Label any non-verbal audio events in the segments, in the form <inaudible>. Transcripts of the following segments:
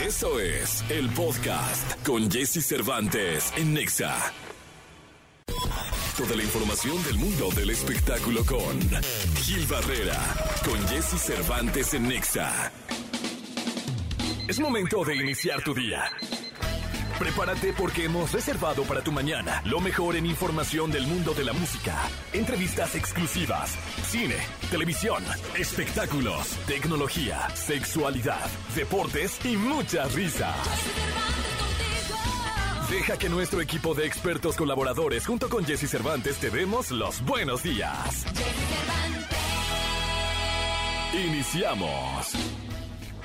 Eso es el podcast con Jesse Cervantes en Nexa. Toda la información del mundo del espectáculo con Gil Barrera, con Jesse Cervantes en Nexa. Es momento de iniciar tu día. Prepárate porque hemos reservado para tu mañana lo mejor en información del mundo de la música, entrevistas exclusivas, cine, televisión, espectáculos, tecnología, sexualidad, deportes y muchas risas. Deja que nuestro equipo de expertos colaboradores junto con Jesse Cervantes te demos los buenos días. Iniciamos.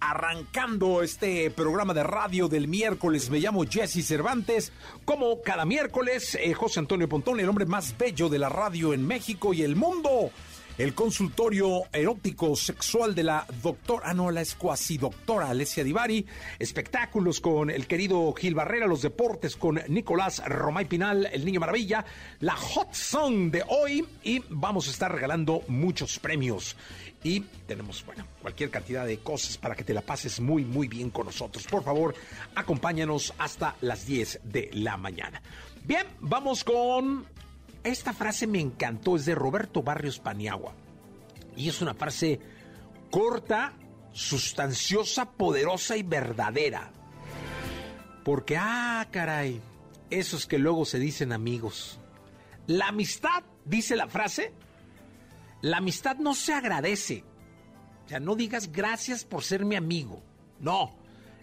arrancando este programa de radio del miércoles. Me llamo Jesse Cervantes, como cada miércoles, José Antonio Pontón, el hombre más bello de la radio en México y el mundo. El consultorio erótico sexual de la doctora, ah no, la es cuasi doctora Alessia Divari, espectáculos con el querido Gil Barrera, los deportes con Nicolás Romay Pinal, el niño maravilla, la hot song de hoy y vamos a estar regalando muchos premios. Y tenemos, bueno, cualquier cantidad de cosas para que te la pases muy, muy bien con nosotros. Por favor, acompáñanos hasta las 10 de la mañana. Bien, vamos con esta frase me encantó, es de Roberto Barrios Paniagua. Y es una frase corta, sustanciosa, poderosa y verdadera. Porque, ah, caray, esos que luego se dicen amigos. La amistad, dice la frase, la amistad no se agradece. O sea, no digas gracias por ser mi amigo. No,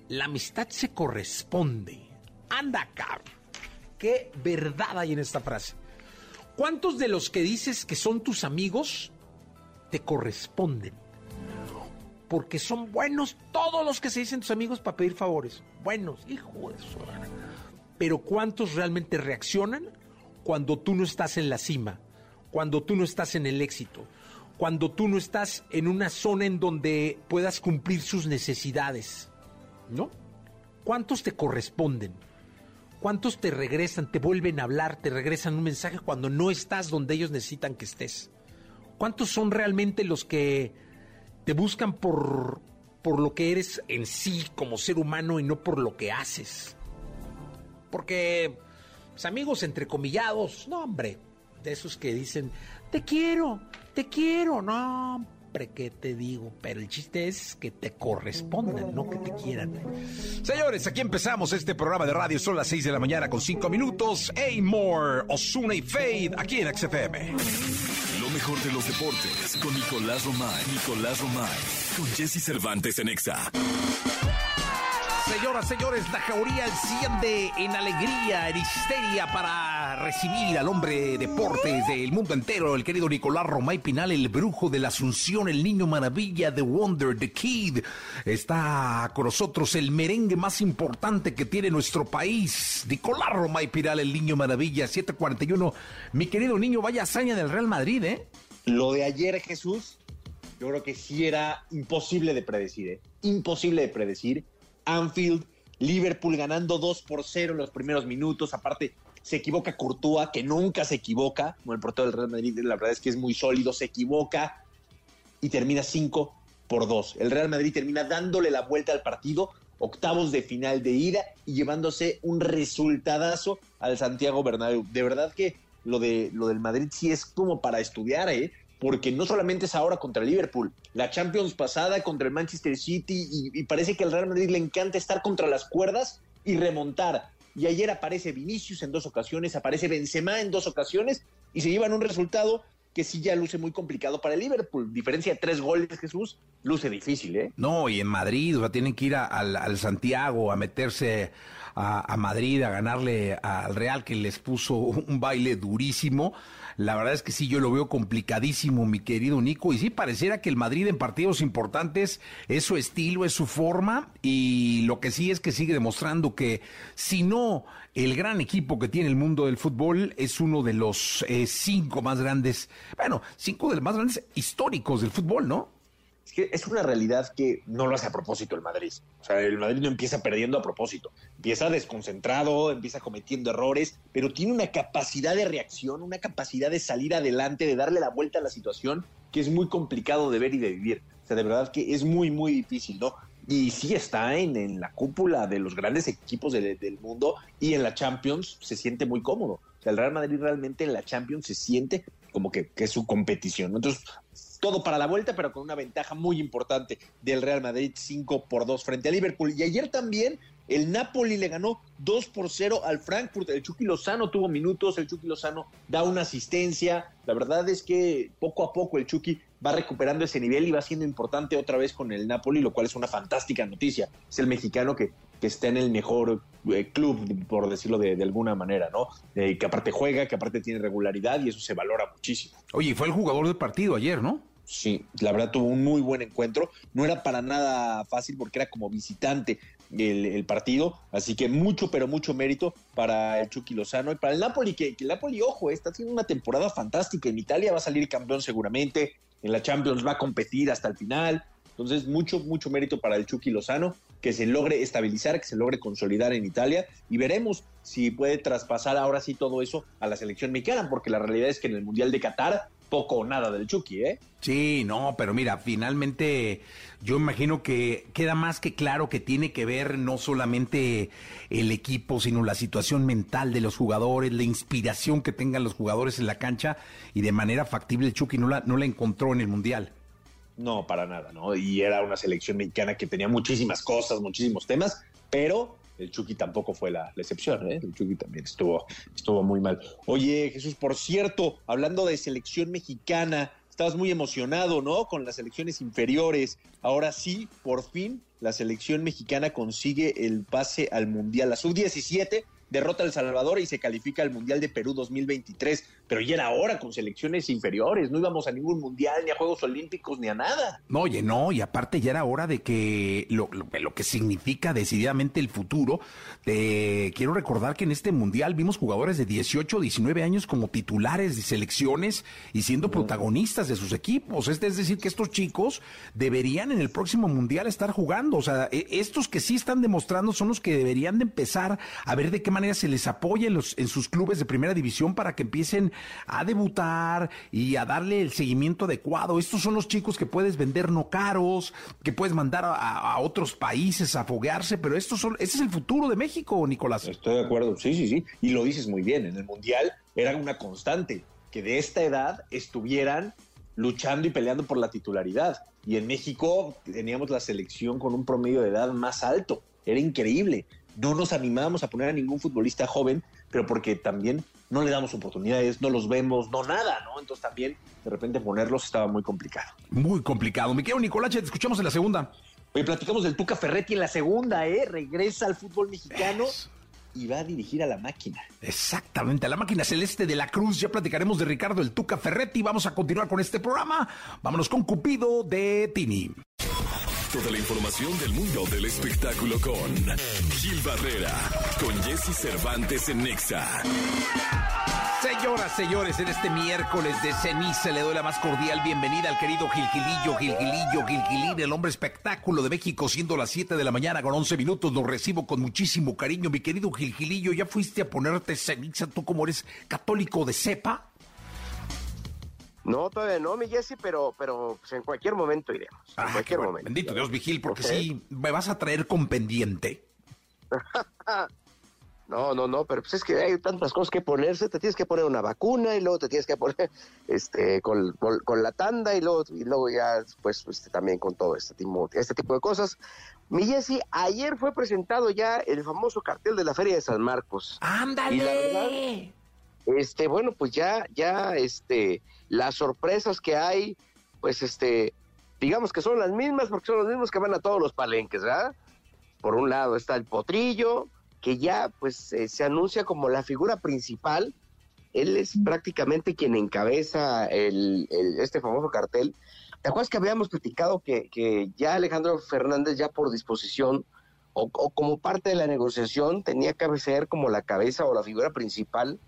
la amistad se corresponde. Anda, cabrón. Qué verdad hay en esta frase. ¿Cuántos de los que dices que son tus amigos te corresponden? Porque son buenos todos los que se dicen tus amigos para pedir favores. Buenos, hijo de su Pero ¿cuántos realmente reaccionan cuando tú no estás en la cima? Cuando tú no estás en el éxito? Cuando tú no estás en una zona en donde puedas cumplir sus necesidades? ¿No? ¿Cuántos te corresponden? ¿Cuántos te regresan, te vuelven a hablar, te regresan un mensaje cuando no estás donde ellos necesitan que estés? ¿Cuántos son realmente los que te buscan por, por lo que eres en sí como ser humano y no por lo que haces? Porque, pues, amigos entrecomillados, no hombre, de esos que dicen, te quiero, te quiero, no, que te digo, pero el chiste es que te correspondan, no que te quieran. Señores, aquí empezamos este programa de radio. Son las 6 de la mañana con 5 minutos. Amor, Osuna y Fade, aquí en XFM. Lo mejor de los deportes con Nicolás Romay. Nicolás Romay. Con Jesse Cervantes en Exa. Señoras, señores, la jauría enciende en alegría, en histeria para recibir al hombre de deportes del mundo entero, el querido Nicolás Romay Pinal, el brujo de la Asunción, el niño maravilla, The Wonder, The Kid. Está con nosotros el merengue más importante que tiene nuestro país, Nicolás Romay Pinal, el niño maravilla, 741. Mi querido niño, vaya hazaña del Real Madrid, ¿eh? Lo de ayer, Jesús, yo creo que sí era imposible de predecir, ¿eh? Imposible de predecir Anfield, Liverpool ganando 2 por 0 en los primeros minutos. Aparte, se equivoca Courtois, que nunca se equivoca. Como el portero del Real Madrid, la verdad es que es muy sólido, se equivoca y termina 5 por 2. El Real Madrid termina dándole la vuelta al partido, octavos de final de ida y llevándose un resultadazo al Santiago Bernabéu. De verdad que lo, de, lo del Madrid sí es como para estudiar, ¿eh? Porque no solamente es ahora contra Liverpool, la Champions pasada contra el Manchester City y, parece que al Real Madrid le encanta estar contra las cuerdas y remontar. Y ayer aparece Vinicius en dos ocasiones, aparece Benzema en dos ocasiones y se llevan un resultado que sí ya luce muy complicado para el Liverpool. Diferencia de tres goles, Jesús, luce difícil, ¿eh? No, y en Madrid, o sea, tienen que ir al, Santiago a meterse a, Madrid a ganarle al Real que les puso un baile durísimo. La verdad es que sí, yo lo veo complicadísimo, mi querido Nico, y sí pareciera que el Madrid en partidos importantes es su estilo, es su forma, y lo que sí es que sigue demostrando que si no el gran equipo que tiene el mundo del fútbol es uno de los eh, cinco más grandes, bueno, cinco de los más grandes históricos del fútbol, ¿no? Es que es una realidad que no lo hace a propósito el Madrid. O sea, el Madrid no empieza perdiendo a propósito. Empieza desconcentrado, empieza cometiendo errores, pero tiene una capacidad de reacción, una capacidad de salir adelante, de darle la vuelta a la situación que es muy complicado de ver y de vivir. O sea, de verdad que es muy, muy difícil, ¿no? Y sí está en, la cúpula de los grandes equipos del mundo y en la Champions se siente muy cómodo. O sea, el Real Madrid realmente en la Champions se siente como que, que es su competición. Entonces, todo para la vuelta, pero con una ventaja muy importante del Real Madrid 5 por 2 frente a Liverpool. Y ayer también el Napoli le ganó 2 por 0 al Frankfurt. El Chucky Lozano tuvo minutos, el Chucky Lozano da una asistencia. La verdad es que poco a poco el Chucky va recuperando ese nivel y va siendo importante otra vez con el Napoli, lo cual es una fantástica noticia. Es el mexicano que, que está en el mejor eh, club, por decirlo de, alguna manera, ¿no? Eh, que aparte juega, que aparte tiene regularidad y eso se valora muchísimo. Oye, fue el jugador del partido ayer, ¿no? Sí, la verdad tuvo un muy buen encuentro. No era para nada fácil porque era como visitante el, partido. Así que mucho, pero mucho mérito para el Chucky Lozano y para el Napoli, que, el Napoli, ojo, está haciendo una temporada fantástica. En Italia va a salir campeón seguramente. En la Champions va a competir hasta el final. Entonces, mucho, mucho mérito para el Chucky Lozano, que se logre estabilizar, que se logre consolidar en Italia y veremos si puede traspasar ahora sí todo eso a la selección mexicana, porque la realidad es que en el Mundial de Qatar poco o nada del Chucky, ¿eh? Sí, no, pero mira, finalmente yo imagino que queda más que claro que tiene que ver no solamente el equipo, sino la situación mental de los jugadores, la inspiración que tengan los jugadores en la cancha y de manera factible el Chucky no la, no la encontró en el Mundial. No, para nada, ¿no? Y era una selección mexicana que tenía muchísimas cosas, muchísimos temas, pero el Chucky tampoco fue la, excepción, ¿eh? El Chucky también estuvo, estuvo muy mal. Oye, Jesús, por cierto, hablando de selección mexicana, estabas muy emocionado, ¿no? Con las selecciones inferiores. Ahora sí, por fin, la selección mexicana consigue el pase al Mundial. La sub-17 derrota a El Salvador y se califica al Mundial de Perú 2023. Pero ya era hora con selecciones inferiores, no íbamos a ningún Mundial, ni a Juegos Olímpicos, ni a nada. No, oye, no, y aparte ya era hora de que lo, lo, que significa decididamente el futuro, de, quiero recordar que en este Mundial vimos jugadores de 18, 19 años como titulares de selecciones y siendo protagonistas de sus equipos. Es, es decir, que estos chicos deberían en el próximo Mundial estar jugando. O sea, e, estos que sí están demostrando son los que deberían de empezar a ver de qué manera se les apoya en, sus clubes de primera división para que empiecen a debutar y a darle el seguimiento adecuado. Estos son los chicos que puedes vender no caros, que puedes mandar a, otros países a foguearse, pero estos son, ese es el futuro de México, Nicolás. Estoy de acuerdo, sí, sí, sí. Y lo dices muy bien, en el Mundial era una constante, que de esta edad estuvieran luchando y peleando por la titularidad. Y en México teníamos la selección con un promedio de edad más alto. Era increíble no nos animamos a poner a ningún futbolista joven, pero porque también no le damos oportunidades, no los vemos, no nada, ¿no? Entonces también de repente ponerlos estaba muy complicado. Muy complicado. Me quedo Nicolache, te escuchamos en la segunda. Hoy platicamos del Tuca Ferretti en la segunda, ¿eh? Regresa al fútbol mexicano. Y va a dirigir a la máquina. Exactamente, a la máquina celeste de la Cruz. Ya platicaremos de Ricardo el Tuca Ferretti. Vamos a continuar con este programa. Vámonos con Cupido de Tini de la información del mundo del espectáculo con Gil Barrera, con Jesse Cervantes en Nexa. Señoras, señores, en este miércoles de ceniza le doy la más cordial bienvenida al querido Gilgilillo, Gilgilillo, Gilgilín, el hombre espectáculo de México, siendo las 7 de la mañana con 11 minutos. Lo recibo con muchísimo cariño, mi querido Gilgilillo. ¿Ya fuiste a ponerte ceniza tú como eres católico de cepa? No, todavía no, mi Jesse, pero, pero pues, en cualquier momento iremos. en ah, cualquier momento. Bendito Dios, Vigil, porque sí, me vas a traer con pendiente. <laughs> no, no, no, pero pues es que hay tantas cosas que ponerse. Te tienes que poner una vacuna y luego te tienes que poner este con, la tanda y luego, y luego ya pues, este, también con todo este tipo, este tipo de cosas. Mi Jesse, ayer fue presentado ya el famoso cartel de la Feria de San Marcos. ¡Ándale! este, bueno, pues ya, ya, este, las sorpresas que hay, pues este, digamos que son las mismas porque son los mismos que van a todos los palenques, ¿verdad? Por un lado está el potrillo, que ya pues eh, se anuncia como la figura principal. Él es prácticamente quien encabeza el, este famoso cartel. ¿Te acuerdas que habíamos platicado que, que ya Alejandro Fernández, ya por disposición o, como parte de la negociación, tenía que ser como la cabeza o la figura principal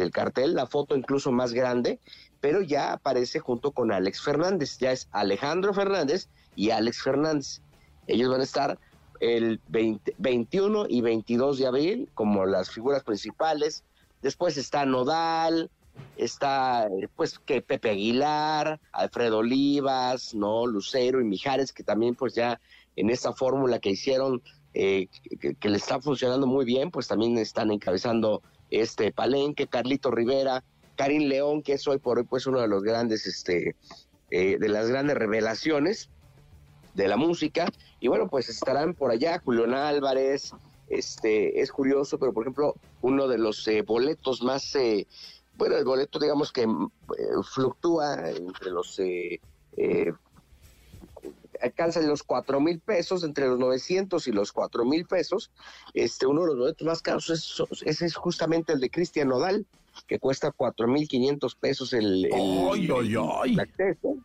del cartel, la foto incluso más grande, pero ya aparece junto con Alex Fernández. Ya es Alejandro Fernández y Alex Fernández. Ellos van a estar el 21 y 22 de abril como las figuras principales. Después está Nodal, está pues que Pepe Aguilar, Alfredo Olivas, no Lucero y Mijares que también pues ya en esa fórmula que hicieron eh, que, le está funcionando muy bien, pues también están encabezando este Palenque, Carlito Rivera, Karim León, que es hoy por hoy pues uno de los grandes, este, eh, de las grandes revelaciones de la música, y bueno, pues estarán por allá Julián Álvarez, este, es curioso, pero por ejemplo, uno de los eh, boletos más, eh, bueno, el boleto digamos que eh, fluctúa entre los, alcanza los cuatro mil pesos, entre los 900 y los cuatro mil pesos, este, uno de los boletos más caros es, ese es justamente el de Cristian Nodal, que cuesta cuatro mil quinientos pesos el, el acceso,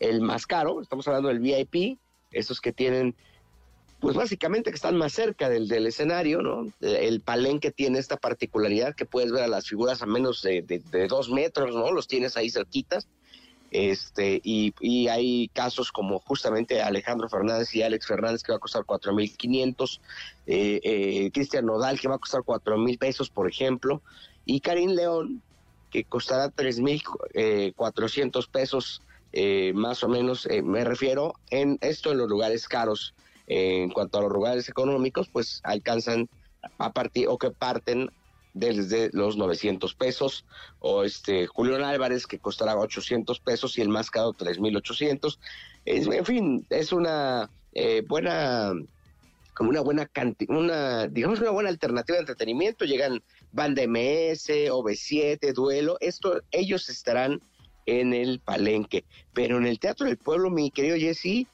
el más caro, estamos hablando del VIP, esos que tienen, pues básicamente que están más cerca del, del escenario, ¿no? El palenque tiene esta particularidad que puedes ver a las figuras a menos de, de, dos metros, ¿no? Los tienes ahí cerquitas. Este, y, hay casos como justamente Alejandro Fernández y Alex Fernández que va a costar 4.500, eh, eh, Cristian Nodal que va a costar 4.000 pesos, por ejemplo, y Karim León que costará 3.400 eh, pesos eh, más o menos eh, me refiero en esto en los lugares caros. en cuanto a los lugares económicos, pues alcanzan a partir o que parten desde los 900 pesos o este Julián Álvarez que costará 800 pesos y el más caro 3800 en fin es una eh, buena como una buena una digamos una buena alternativa de entretenimiento llegan Banda MS OV7 Duelo esto ellos estarán en el Palenque. Pero en el Teatro del Pueblo, mi querido Jesse,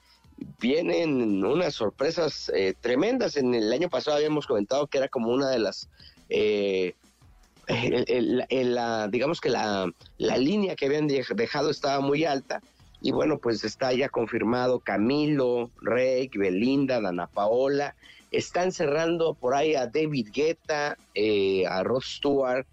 vienen unas sorpresas eh, tremendas. En el año pasado habíamos comentado que era como una de las... Eh, digamos que la, la línea que habían dejado estaba muy alta y bueno, pues está ya confirmado Camilo, Rey, Belinda, Dana Paola, están cerrando por ahí a David Guetta, eh, a Rod Stewart,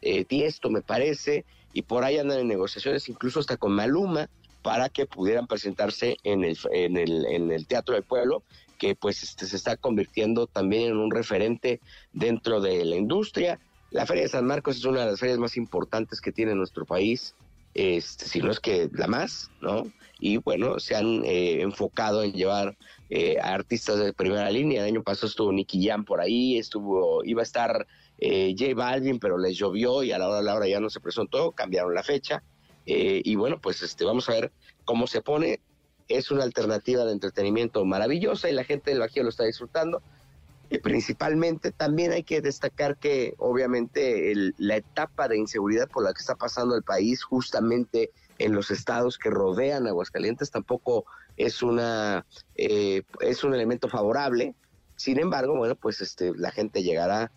eh, Tiesto me parece, y por ahí andan en negociaciones incluso hasta con Maluma para que pudieran presentarse en el, en el, en el Teatro del Pueblo, que pues este, se está convirtiendo también en un referente dentro de la industria. La Feria de San Marcos es una de las ferias más importantes que tiene nuestro país, este, si no es que la más, ¿no? Y bueno, se han eh, enfocado en llevar eh, a artistas de primera línea. El año pasado estuvo Nicky Jam por ahí, estuvo, iba a estar eh, J Balvin, pero les llovió y a la hora de la hora ya no se presentó, cambiaron la fecha. Eh, y bueno, pues este, vamos a ver cómo se pone. Es una alternativa de entretenimiento maravillosa y la gente del Bajío lo está disfrutando. Y principalmente también hay que destacar que obviamente la etapa de inseguridad por la que está pasando el país justamente en los estados que rodean Aguascalientes tampoco es una eh, es un elemento favorable sin embargo bueno pues este la gente llegará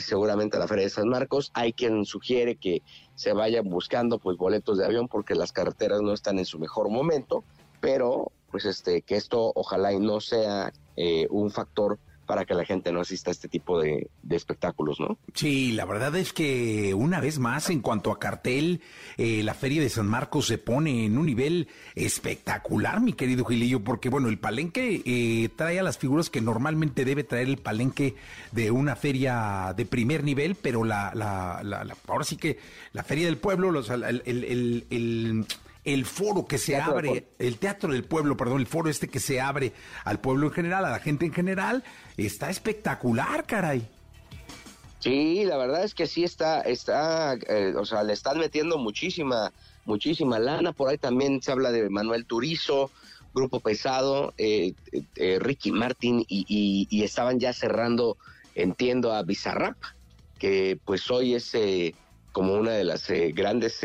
seguramente a la Feria de San Marcos. Hay quien sugiere que se vayan buscando pues boletos de avión porque las carreteras no están en su mejor momento, pero pues este que esto ojalá y no sea eh, un factor para que la gente no asista a este tipo de, espectáculos, ¿no? Sí, la verdad es que una vez más, en cuanto a cartel, eh, la Feria de San Marcos se pone en un nivel espectacular, mi querido Gilillo, porque bueno, el palenque eh, trae a las figuras que normalmente debe traer el palenque de una feria de primer nivel, pero la, la, la, ahora sí que la Feria del Pueblo, los, el, el el foro que se abre, el Teatro del Pueblo, perdón, el foro este que se abre al pueblo en general, a la gente en general, está espectacular, caray. Sí, la verdad es que sí está, está, eh, o sea, le están metiendo muchísima, muchísima lana. Por ahí también se habla de Manuel Turizo, Grupo Pesado, eh, eh, Ricky Martin, y, estaban ya cerrando, entiendo, a Bizarrap, que pues hoy es como una de las grandes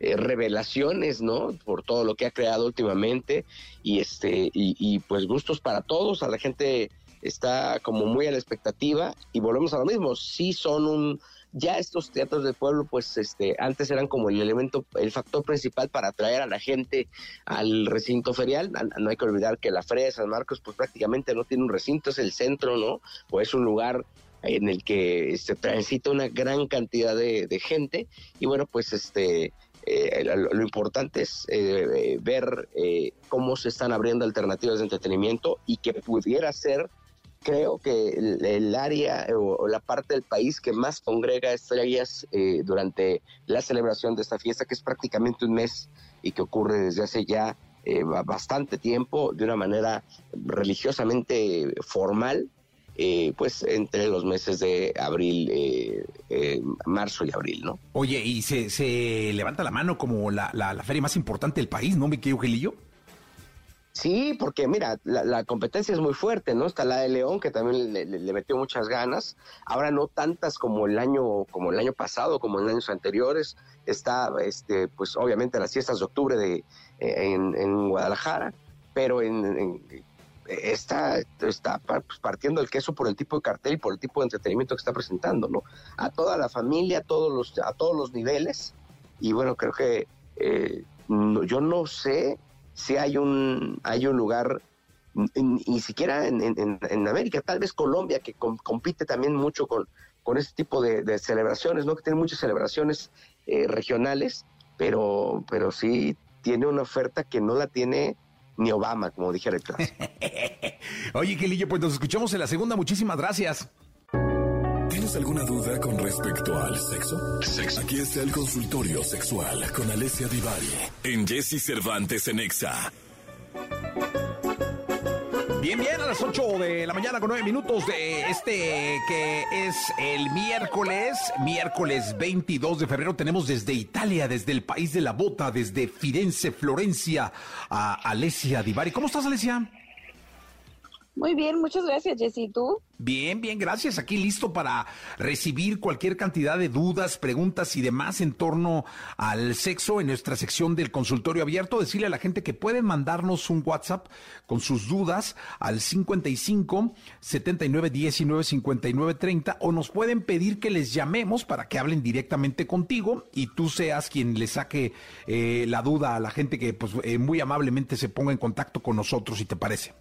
eh, revelaciones, ¿no? Por todo lo que ha creado últimamente y este y, pues gustos para todos. A la gente está como muy a la expectativa y volvemos a lo mismo, sí son un ya estos teatros de pueblo, pues este, antes eran como el elemento, el factor principal para atraer a la gente al recinto ferial. No hay que olvidar que la Feria de San Marcos, pues prácticamente no tiene un recinto, es el centro, ¿no? O es un lugar en el que se transita una gran cantidad de, gente y bueno, pues este... Eh, lo, importante es eh, ver eh, cómo se están abriendo alternativas de entretenimiento y que pudiera ser creo que el, área o, la parte del país que más congrega estrellas eh, durante la celebración de esta fiesta, que es prácticamente un mes y que ocurre desde hace ya eh, bastante tiempo, de una manera religiosamente formal, eh, pues entre los meses de abril, marzo y abril, ¿no? Oye, y se, se levanta la mano como la, la, feria más importante del país, ¿no, me querido Gelillo? Sí, porque mira, la, competencia es muy fuerte, ¿no? Está la de León, que también le, metió muchas ganas. Ahora no tantas como el año, como el año pasado, como en años anteriores. Está, este, pues obviamente las fiestas de octubre de, eh, en, Guadalajara, pero en, está, está pues, partiendo el queso por el tipo de cartel y por el tipo de entretenimiento que está presentando, ¿no? A toda la familia, a todos los, a todos los niveles. Y bueno, creo que eh, yo no sé si hay un, hay un lugar, ni siquiera en, América, tal vez Colombia, que compite también mucho con, con este tipo de, celebraciones, ¿no? Que tiene muchas celebraciones eh, regionales, pero, pero sí tiene una oferta que no la tiene ni Obama, como dijera el clásico. <laughs> Oye, Kelillo, pues nos escuchamos en la segunda. Muchísimas gracias. ¿Tienes alguna duda con respecto al sexo? Sexo. Aquí está el consultorio sexual con Alessia Divari en Jesse Cervantes en Exa. Bien, bien, a las 8 de la mañana con 9 minutos de este que es el miércoles, miércoles 22 de febrero. Tenemos desde Italia, desde el país de la bota, desde Firenze, Florencia, a Alessia Divari. ¿Cómo estás, Alessia? Muy bien, muchas gracias, Jessy. ¿Tú? Bien, bien, gracias. Aquí listo para recibir cualquier cantidad de dudas, preguntas y demás en torno al sexo en nuestra sección del consultorio abierto. Decirle a la gente que pueden mandarnos un WhatsApp con sus dudas al 55 79 19 59 30 o nos pueden pedir que les llamemos para que hablen directamente contigo y tú seas quien le saque eh, la duda a la gente que pues eh, muy amablemente se ponga en contacto con nosotros, si te parece.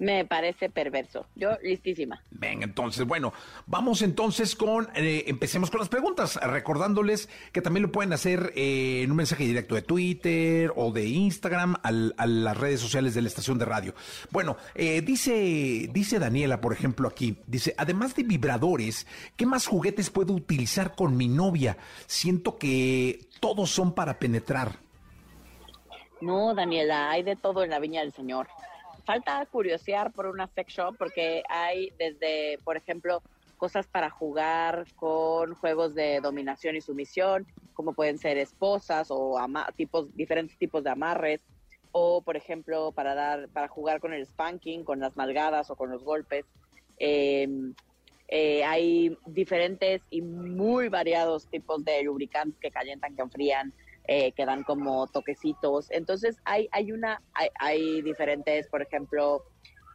Me parece perverso. Yo listísima. Venga, entonces, bueno, vamos entonces con, eh, empecemos con las preguntas, recordándoles que también lo pueden hacer eh, en un mensaje directo de Twitter o de Instagram a las redes sociales de la estación de radio. Bueno, eh, dice, dice Daniela, por ejemplo, aquí, dice, además de vibradores, ¿qué más juguetes puedo utilizar con mi novia? Siento que todos son para penetrar. No, Daniela, hay de todo en la viña del Señor falta curiosear por una sex shop porque hay desde, por ejemplo, cosas para jugar con juegos de dominación y sumisión, como pueden ser esposas o tipos, diferentes tipos de amarres, o por ejemplo para dar, para jugar con el spanking, con las malgadas o con los golpes. Em, eh, hay diferentes y muy variados tipos de lubricantes que calientan, que enfrían, eh, que dan como toquecitos. Entonces hay, hay una, hay, diferentes, por ejemplo,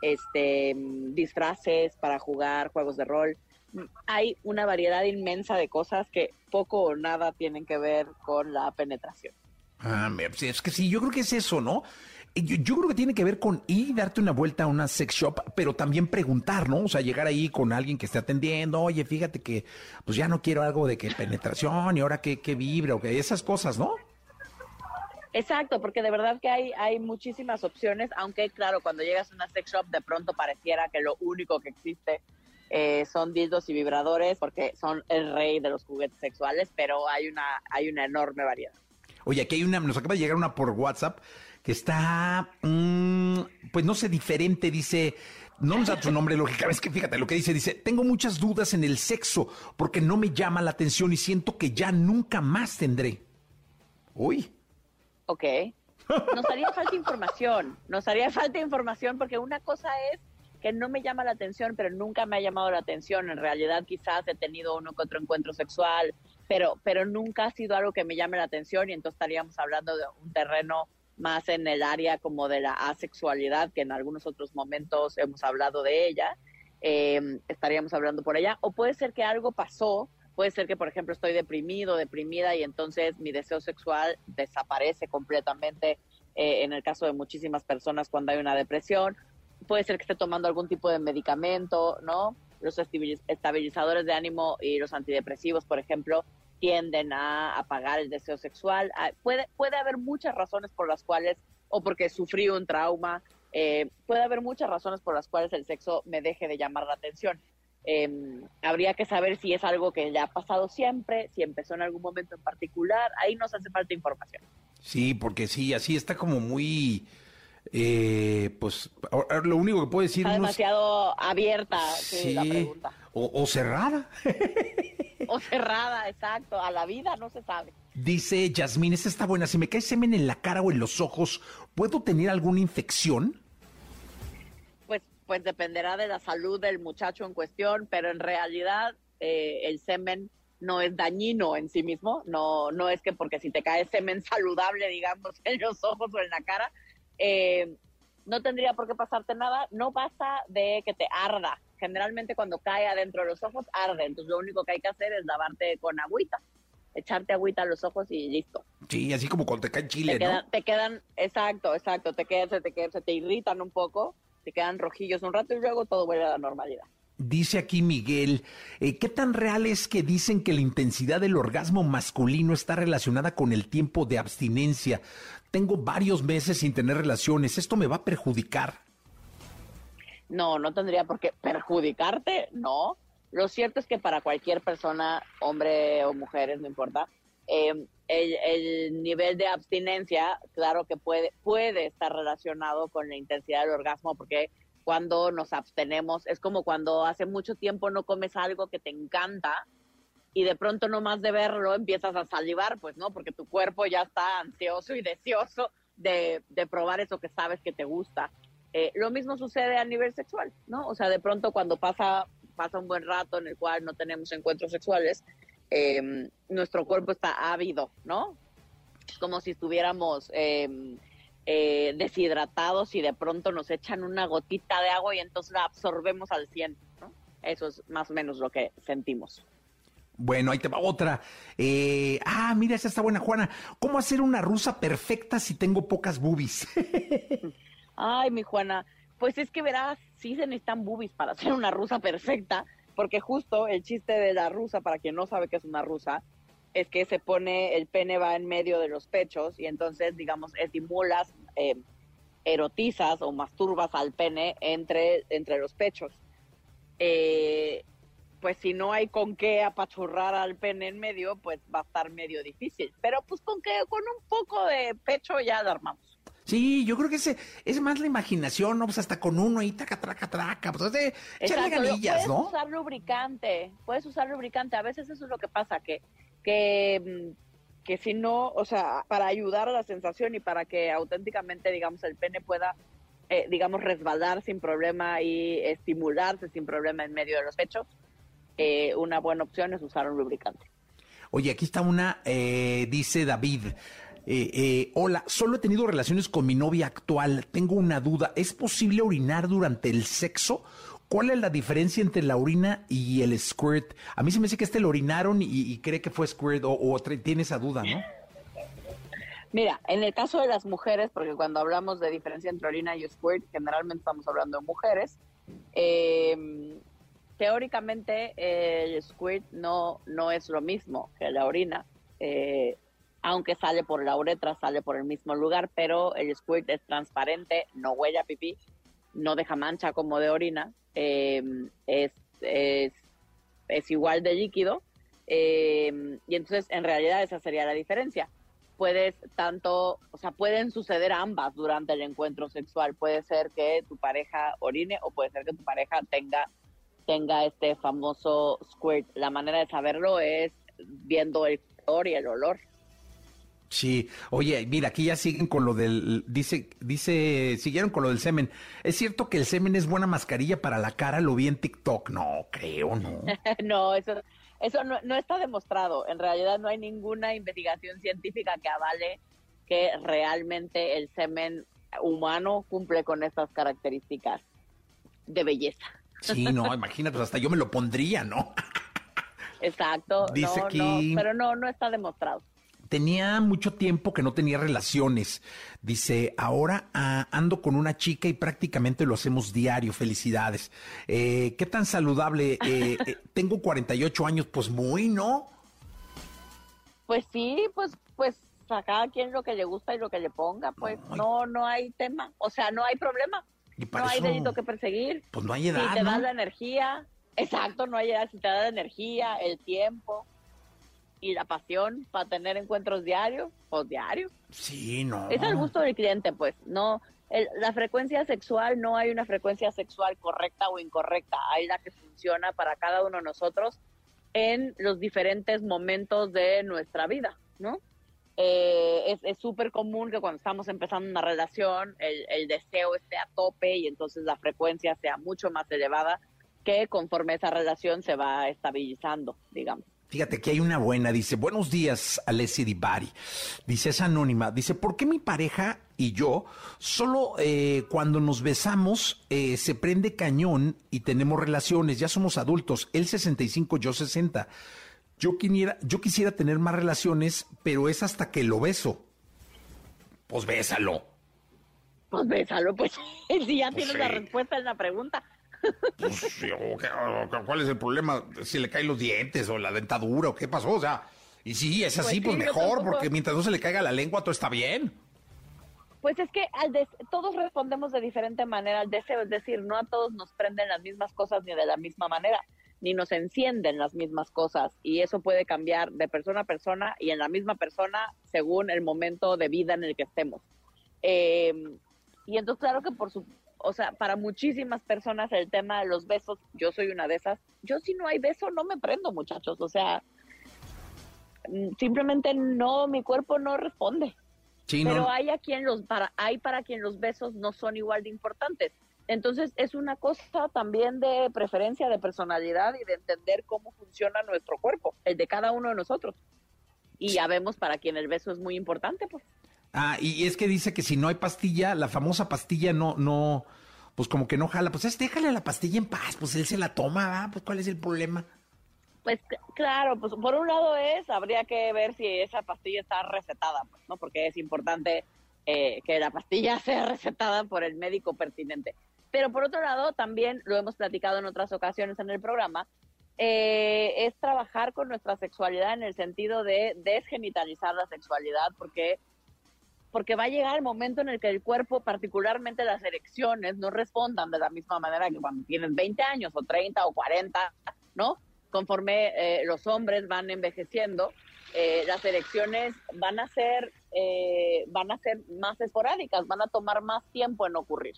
este disfraces para jugar juegos de rol. Hay una variedad inmensa de cosas que poco o nada tienen que ver con la penetración. Ah, es que sí, yo creo que es eso, ¿no? Yo, creo que tiene que ver con ir y darte una vuelta a una sex shop, pero también preguntar, ¿no? O sea, llegar ahí con alguien que esté atendiendo, oye, fíjate que pues ya no quiero algo de que penetración y ahora que, que vibra o que esas cosas, ¿no? Exacto, porque de verdad que hay, hay muchísimas opciones, aunque claro, cuando llegas a una sex shop de pronto pareciera que lo único que existe eh, son dildos y vibradores porque son el rey de los juguetes sexuales, pero hay una, hay una enorme variedad. Oye, aquí hay una, nos acaba de llegar una por WhatsApp que está, mm, pues no sé, diferente, dice, no nos da su nombre, <laughs> lógica, es que fíjate lo que dice, dice, tengo muchas dudas en el sexo porque no me llama la atención y siento que ya nunca más tendré. Uy. Ok. Nos haría falta información, nos haría falta información porque una cosa es que no me llama la atención, pero nunca me ha llamado la atención. En realidad quizás he tenido uno que otro encuentro sexual, pero, pero nunca ha sido algo que me llame la atención y entonces estaríamos hablando de un terreno más en el área como de la asexualidad, que en algunos otros momentos hemos hablado de ella, eh, estaríamos hablando por ella, o puede ser que algo pasó, puede ser que, por ejemplo, estoy deprimido, deprimida y entonces mi deseo sexual desaparece completamente, eh, en el caso de muchísimas personas cuando hay una depresión, puede ser que esté tomando algún tipo de medicamento, ¿no? Los estabilizadores de ánimo y los antidepresivos, por ejemplo, tienden a apagar el deseo sexual. Ah, puede, puede haber muchas razones por las cuales, o porque sufrí un trauma, eh, puede haber muchas razones por las cuales el sexo me deje de llamar la atención. Em, habría que saber si es algo que le ha pasado siempre, si empezó en algún momento en particular. Ahí nos hace falta información. Sí, porque sí, así está como muy... Eh, pues lo único que puedo decir... Está demasiado abierta sí, la pregunta. o cerrada. <laughs> o cerrada, exacto. A la vida no se sabe. Dice Yasmín, esta está buena. Si me cae semen en la cara o en los ojos, ¿puedo tener alguna infección? Pues, pues dependerá de la salud del muchacho en cuestión, pero en realidad eh, el semen no es dañino en sí mismo. No, no es que porque si te cae semen saludable, digamos, <laughs> en los ojos o en la cara, eh, no tendría por qué pasarte nada. No pasa de que te arda generalmente cuando cae adentro de los ojos arde, entonces lo único que hay que hacer es lavarte con agüita, echarte agüita a los ojos y listo. Sí, así como cuando te cae chile, te Quedan, te quedan, exacto, exacto, te quedan, se te, quedan, se te irritan un poco, te quedan rojillos un rato y luego todo vuelve a la normalidad. Dice aquí Miguel, eh, ¿qué tan real es que dicen que la intensidad del orgasmo masculino está relacionada con el tiempo de abstinencia? Tengo varios meses sin tener relaciones, ¿esto me va a perjudicar? No, no tendría por qué perjudicarte, no. Lo cierto es que para cualquier persona, hombre o mujeres, no importa, em, el, nivel de abstinencia, claro que puede, puede estar relacionado con la intensidad del orgasmo, porque cuando nos abstenemos es como cuando hace mucho tiempo no comes algo que te encanta y de pronto no más de verlo empiezas a salivar, pues no, porque tu cuerpo ya está ansioso y deseoso de, de probar eso que sabes que te gusta. Eh, lo mismo sucede a nivel sexual, ¿no? O sea, de pronto cuando pasa, pasa un buen rato en el cual no tenemos encuentros sexuales, em, nuestro cuerpo está ávido, ¿no? Es como si estuviéramos em, eh, deshidratados y de pronto nos echan una gotita de agua y entonces la absorbemos al 100, ¿no? Eso es más o menos lo que sentimos. Bueno, ahí te va otra. Eh, ah, mira, esa está buena, Juana. ¿Cómo hacer una rusa perfecta si tengo pocas boobies? <laughs> Ay, mi Juana, pues es que verás, sí se necesitan boobies para hacer una rusa perfecta, porque justo el chiste de la rusa, para quien no sabe qué es una rusa, es que se pone, el pene va en medio de los pechos y entonces, digamos, estimulas, eh, erotizas o masturbas al pene entre, entre los pechos. Eh, pues si no hay con qué apachurrar al pene en medio, pues va a estar medio difícil. Pero pues con que con un poco de pecho ya lo armamos. Sí, yo creo que ese es más la imaginación, ¿no? Pues hasta con uno ahí, taca, traca, traca, pues de echarle ganillas, puedes usar lubricante, puedes usar lubricante. A veces eso es lo que pasa, que, que, mm, que si no, o sea, para ayudar a la sensación y para que auténticamente, digamos, el pene pueda, eh, digamos, resbalar sin problema y estimularse sin problema en medio de los pechos, eh, una buena opción es usar un lubricante. Oye, aquí está una, eh, dice David, eh, eh, hola, solo he tenido relaciones con mi novia actual. Tengo una duda. ¿Es posible orinar durante el sexo? ¿Cuál es la diferencia entre la orina y el squirt? A mí se me dice que este lo orinaron y, cree que fue squirt o, tiene esa duda, ¿no? Mira, en el caso de las mujeres, porque cuando hablamos de diferencia entre orina y squirt, generalmente estamos hablando de mujeres, em, teóricamente el squirt no, no es lo mismo que la orina. Eh, aunque sale por la uretra, sale por el mismo lugar, pero el squirt es transparente, no huella pipí, no deja mancha como de orina, em, es, es, igual de líquido, em, y entonces en realidad esa sería la diferencia. Puedes tanto, o sea, pueden suceder ambas durante el encuentro sexual. Puede ser que tu pareja orine o puede ser que tu pareja tenga, tenga este famoso squirt. La manera de saberlo es viendo el color y el olor. Sí, oye, mira, aquí ya siguen con lo del, dice, dice, siguieron con lo del semen. ¿Es cierto que el semen es buena mascarilla para la cara? Lo vi en TikTok. No, creo, no. <laughs> no, eso, eso no, está demostrado. En realidad no hay ninguna investigación científica que avale que realmente el semen humano cumple con estas características de belleza. Sí, no, imagínate, pues hasta yo me lo pondría, ¿no? <laughs> Exacto. Dice no, aquí- no, pero no, no está demostrado. Tenía mucho tiempo que no tenía relaciones. Dice, ahora ah, ando con una chica y prácticamente lo hacemos diario. Felicidades. Eh, ¿Qué tan saludable? Eh, eh, <laughs> tengo 48 años, pues muy, ¿no? Pues sí, pues, pues a cada quien lo que le gusta y lo que le ponga, pues no, no hay tema, o sea, no hay problema, Y para no hay delito que perseguir. Pues no hay si edad, te ¿no? das la energía, exacto, no hay edad, si te da la energía, el tiempo y la pasión para tener encuentros diarios, pues diarios. Sí, no. Es al gusto del cliente, pues, no. el- la frecuencia sexual, no hay una frecuencia sexual correcta o incorrecta, hay la que funciona para cada uno de nosotros en los diferentes momentos de nuestra vida, ¿no? Eh, es- súper común que cuando estamos empezando una relación, el, deseo esté a tope y entonces la frecuencia sea mucho más elevada que conforme esa relación se va estabilizando, digamos. Fíjate que hay una buena, dice, buenos días, Alessi Di Bari. Dice, es anónima. Dice, ¿por qué mi pareja y yo solo eh, cuando nos besamos eh, se prende cañón y tenemos relaciones? Ya somos adultos, él 65, yo 60. Yo quisiera, yo quisiera tener más relaciones, pero es hasta que lo beso. Pues bésalo. Pues bésalo, pues, <laughs> si ya Pues tienes sí. la respuesta en la pregunta. <laughs> Pues, ¿Cuál es el problema? Si le caen los dientes o la dentadura o qué pasó, o sea... Y si es así, Pues pues, sí, yo mejor, porque mientras no se le caiga la lengua, todo está bien. Pues es que al des- todos respondemos de diferente manera al deseo, es decir, no a todos nos prenden las mismas cosas ni de la misma manera, ni nos encienden las mismas cosas, y eso puede cambiar de persona a persona y en la misma persona según el momento de vida en el que estemos. Eh, y entonces, claro que por su, o sea, para muchísimas personas el tema de los besos, yo soy una de esas, yo si no hay beso no me prendo, muchachos, o sea, mm, simplemente no, mi cuerpo no responde. Sí, Pero no, hay a quien los para hay para quien los besos no son igual de importantes. Entonces es una cosa también de preferencia, de personalidad y de entender cómo funciona nuestro cuerpo, el de cada uno de nosotros. Y ya vemos para quien el beso es muy importante, pues. Ah, y es que dice que si no hay pastilla, la famosa pastilla no, no, pues como que no jala. Pues es, déjale la pastilla en paz, pues él se la toma, ¿va? Pues ¿cuál es el problema? Pues claro, pues por un lado es, habría que ver si esa pastilla está recetada, pues, ¿no? Porque es importante eh, que la pastilla <laughs> sea recetada por el médico pertinente. Pero por otro lado, también lo hemos platicado en otras ocasiones en el programa, eh, es trabajar con nuestra sexualidad en el sentido de desgenitalizar la sexualidad, porque porque va a llegar el momento en el que el cuerpo, particularmente las erecciones, no respondan de la misma manera que cuando tienes 20 años o 30 o 40, ¿no? Conforme eh, los hombres van envejeciendo, eh, las erecciones van a ser eh, van a ser más esporádicas, van a tomar más tiempo en ocurrir.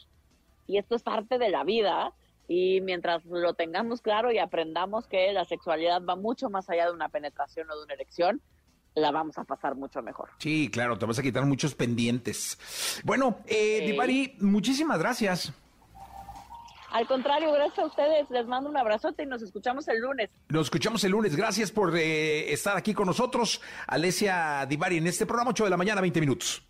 Y esto es parte de la vida y mientras lo tengamos claro y aprendamos que la sexualidad va mucho más allá de una penetración o de una erección, la vamos a pasar mucho mejor. Sí, claro, te vas a quitar muchos pendientes. Bueno, eh, Sí. Divari, muchísimas gracias. Al contrario, gracias a ustedes, les mando un abrazote y nos escuchamos el lunes. Nos escuchamos el lunes. Gracias por eh, estar aquí con nosotros, Alesia Divari, en este programa 8 de la mañana, 20 minutos.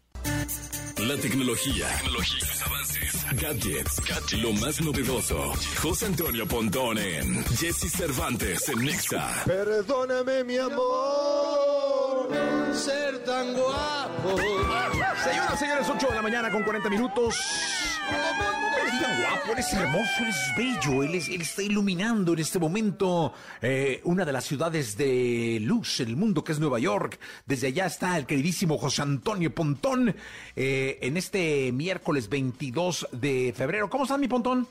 La tecnología, tecnología, los avances, gadgets, gadgets, lo más novedoso. José Antonio Pontón en Jesse Cervantes en Nexa. Perdóname, mi amor, ser tan guapo. Señoras, señores, 8 de la mañana con 40 minutos. Eres hermoso, eres bello, él, es- está iluminando en este momento eh, una de las ciudades de luz el mundo que es Nueva York. Desde allá está el queridísimo José Antonio Pontón eh, en este miércoles 22 de febrero. ¿Cómo estás, mi Pontón?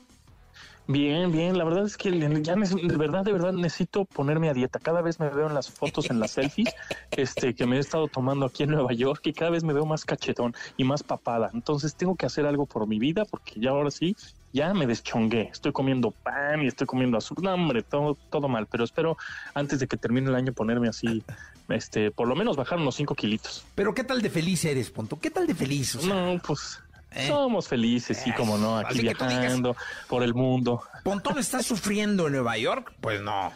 Bien, bien, la verdad es que ya de verdad, de verdad necesito ponerme a dieta. Cada vez me veo en las fotos, en las selfies, este, que me he estado tomando aquí en Nueva York y cada vez me veo más cachetón y más papada. Entonces tengo que hacer algo por mi vida porque ya ahora sí, ya me deschongué. Estoy comiendo pan y estoy comiendo azúcar. No, hombre, todo, todo mal, pero espero antes de que termine el año ponerme así, este, por lo menos bajar unos cinco kilitos. Pero ¿qué tal de feliz eres, Pontón? ¿Qué tal de feliz? O sea, No, pues ¿Eh? somos felices, sí, como no, aquí digas- viajando por el mundo. ¿Pontón está sufriendo en Nueva York? Pues no.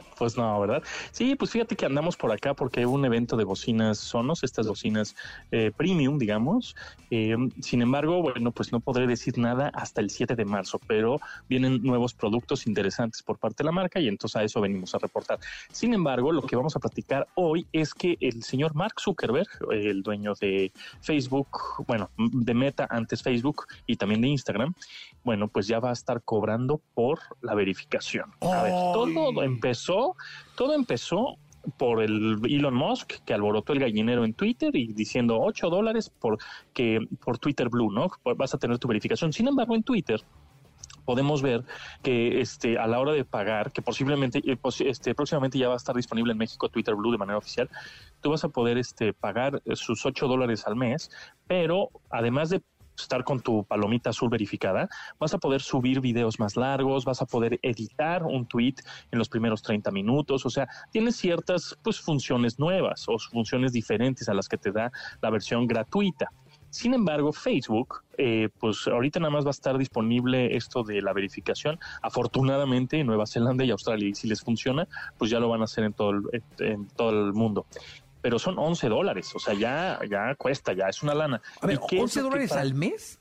<laughs> pues no, ¿verdad? Sí, pues fíjate que andamos por acá porque hay un evento de bocinas Sonos, estas bocinas eh, premium, digamos. Eh, sin embargo, bueno, pues no podré decir nada hasta el 7 de marzo, pero vienen nuevos productos interesantes por parte de la marca y entonces a eso venimos a reportar. Sin embargo, lo que vamos a platicar hoy es que el señor Mark Zuckerberg, el dueño de Facebook, bueno, de Meta antes Facebook y también de Instagram, bueno, pues ya va a estar cobrando por la verificación. A ver, todo empezó, todo empezó por el Elon Musk que alborotó el gallinero en Twitter y diciendo 8 dólares por que por Twitter Blue, ¿no? Vas a tener tu verificación. Sin embargo, en Twitter podemos ver que este a la hora de pagar, que posiblemente eh, este próximamente ya va a estar disponible en México Twitter Blue de manera oficial, tú vas a poder este pagar sus 8 dólares al mes, pero además de estar con tu palomita azul verificada, vas a poder subir videos más largos, vas a poder editar un tweet en los primeros 30 minutos, o sea, tiene ciertas pues funciones nuevas o funciones diferentes a las que te da la versión gratuita. Sin embargo, Facebook, eh, pues ahorita nada más va a estar disponible esto de la verificación. Afortunadamente en Nueva Zelanda y Australia, y si les funciona, pues ya lo van a hacer en todo el, en todo el mundo pero son 11 dólares, o sea, ya, ya cuesta, ya es una lana. A ver, ¿11 dólares al mes?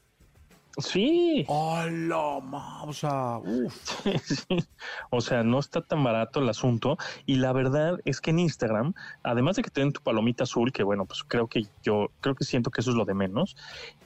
Sí. Hola, o sea, <laughs> O sea, no está tan barato el asunto. Y la verdad es que en Instagram, además de que tienen tu palomita azul, que bueno, pues creo que yo, creo que siento que eso es lo de menos,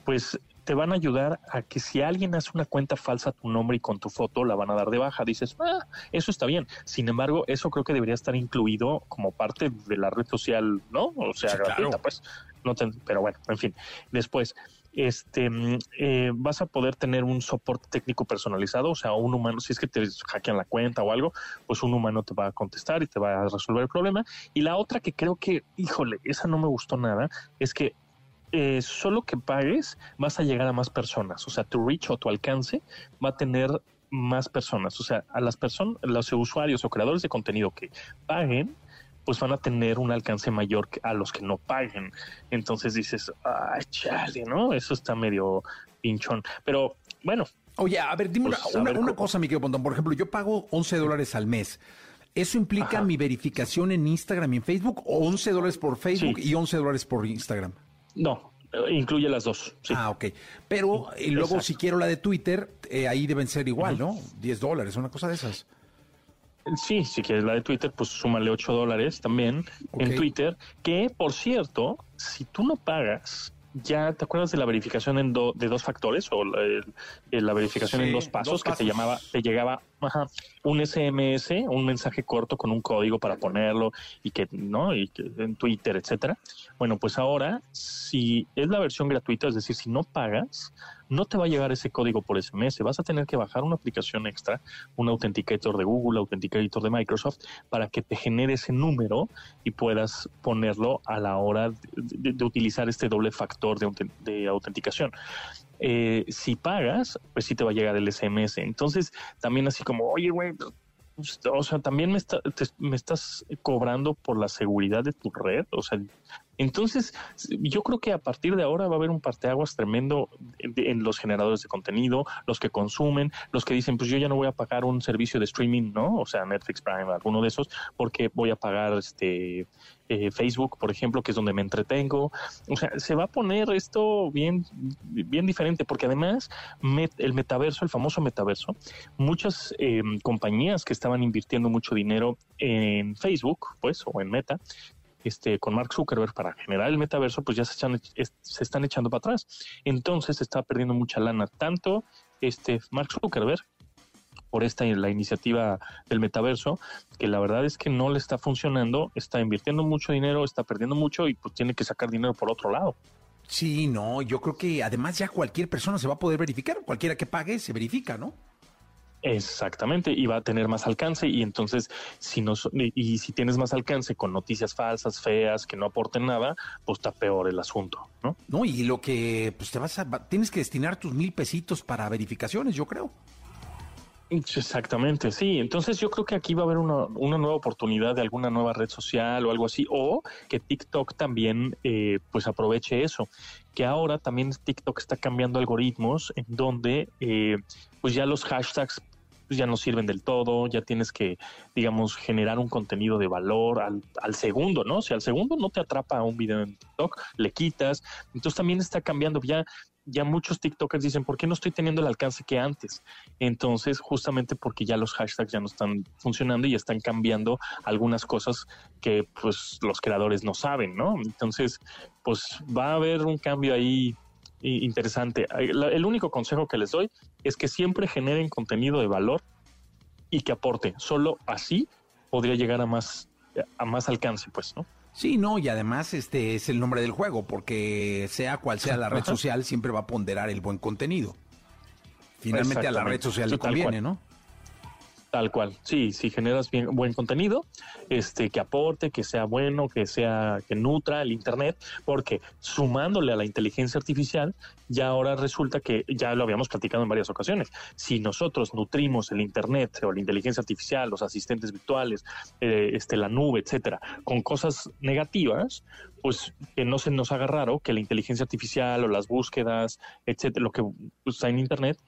pues te van a ayudar a que si alguien hace una cuenta falsa a tu nombre y con tu foto la van a dar de baja. Dices, ah, eso está bien. Sin embargo, eso creo que debería estar incluido como parte de la red social, ¿no? O sea, gratuita, pues. No pero bueno, en fin. Después, este, mm, eh, vas a poder tener un soporte técnico personalizado, o sea, un humano, si es que te hackean la cuenta o algo, pues un humano te va a contestar y te va a resolver el problema. Y la otra que creo que, híjole, esa no me gustó nada, es que eh, solo que pagues vas a llegar a más personas, o sea, tu reach o tu alcance va a tener más personas, o sea, a las personas, los usuarios o creadores de contenido que paguen, pues van a tener un alcance mayor que a los que no paguen. Entonces dices, ay, chale, ¿no? Eso está medio pinchón. Pero bueno. Oye, a ver, dime pues, una, cosa, Miguel Pontón. Por ejemplo, yo pago 11 dólares al mes. ¿Eso implica mi verificación en Instagram y en Facebook? ¿O 11 dólares por Facebook y 11 dólares por Instagram? No, incluye las dos. Ah, ok. Pero y luego si quiero la de Twitter, eh, ahí deben ser igual, ¿no? 10 dólares, una cosa de esas. Sí, si quieres la de Twitter, pues súmale 8 dólares también en Twitter, que por cierto, si tú no pagas, ya te acuerdas de la verificación en de dos factores o la, verificación en dos pasos, que te llamaba, te llegaba un SMS, un mensaje corto con un código para ponerlo y que no y que en Twitter, etcétera. Bueno, pues ahora si es la versión gratuita, es decir, si no pagas, no te va a llegar ese código por SMS. Vas a tener que bajar una aplicación extra, un Authenticator de Google, Authenticator de Microsoft, para que te genere ese número y puedas ponerlo a la hora de, utilizar este doble factor de, autenticación. Eh, si pagas, pues sí te va a llegar el SMS. Entonces, también así como, oye, güey, pues, o sea, también me, me estás cobrando por la seguridad de tu red. O sea, entonces, yo creo que a partir de ahora va a haber un parteaguas tremendo en los generadores de contenido, los que consumen, los que dicen, pues yo ya no voy a pagar un servicio de streaming, ¿no? O sea, Netflix Prime, alguno de esos, porque voy a pagar este eh, Facebook, por ejemplo, que es donde me entretengo. O sea, se va a poner esto bien, bien diferente, porque además el metaverso, el famoso metaverso, muchas em, compañías que estaban invirtiendo mucho dinero en Facebook, pues, o en Meta, este, con Mark Zuckerberg para generar el metaverso, pues ya se, se están echando para atrás. Entonces se está perdiendo mucha lana, tanto este Mark Zuckerberg por esta la iniciativa del metaverso, que la verdad es que no le está funcionando, está invirtiendo mucho dinero, está perdiendo mucho y pues tiene que sacar dinero por otro lado. Sí, no, yo creo que además ya cualquier persona se va a poder verificar, cualquiera que pague se verifica, ¿no? Exactamente, y va a tener más alcance y entonces si no y si tienes más alcance con noticias falsas, feas, que no aporten nada, pues está peor el asunto, ¿no? No, y lo que pues te vas a tienes que destinar tus mil pesitos para verificaciones, yo creo. Exactamente, sí. Entonces yo creo que aquí va a haber una, una, nueva oportunidad de alguna nueva red social o algo así, o que TikTok también eh, pues aproveche eso, que ahora también TikTok está cambiando algoritmos en donde eh, pues ya los hashtags pues ya no sirven del todo, ya tienes que, digamos, generar un contenido de valor al, al segundo, ¿no? Si al segundo no te atrapa un video en TikTok, le quitas. Entonces también está cambiando, ya ya muchos TikTokers dicen, ¿por qué no estoy teniendo el alcance que antes? Entonces, justamente porque ya los hashtags ya no están funcionando y están cambiando algunas cosas que pues los creadores no saben, ¿no? Entonces, pues va a haber un cambio ahí interesante. El único consejo que les doy es que siempre generen contenido de valor y que aporte. Solo así podría llegar a más, a más alcance, pues, ¿no? Sí, no, y además este es el nombre del juego, porque sea cual sea la red social, siempre va a ponderar el buen contenido. Finalmente a la red social le conviene, ¿no? Tal cual. Sí, si generas buen contenido, este, que aporte, que sea bueno, que sea, que nutra el internet, porque sumándole a la inteligencia artificial, ya ahora resulta que ya lo habíamos platicado en varias ocasiones. Si nosotros nutrimos el internet o la inteligencia artificial, los asistentes virtuales, eh, este, la nube, etcétera, con cosas negativas, pues que no se nos haga raro que la inteligencia artificial o las búsquedas, etcétera, lo que está en internet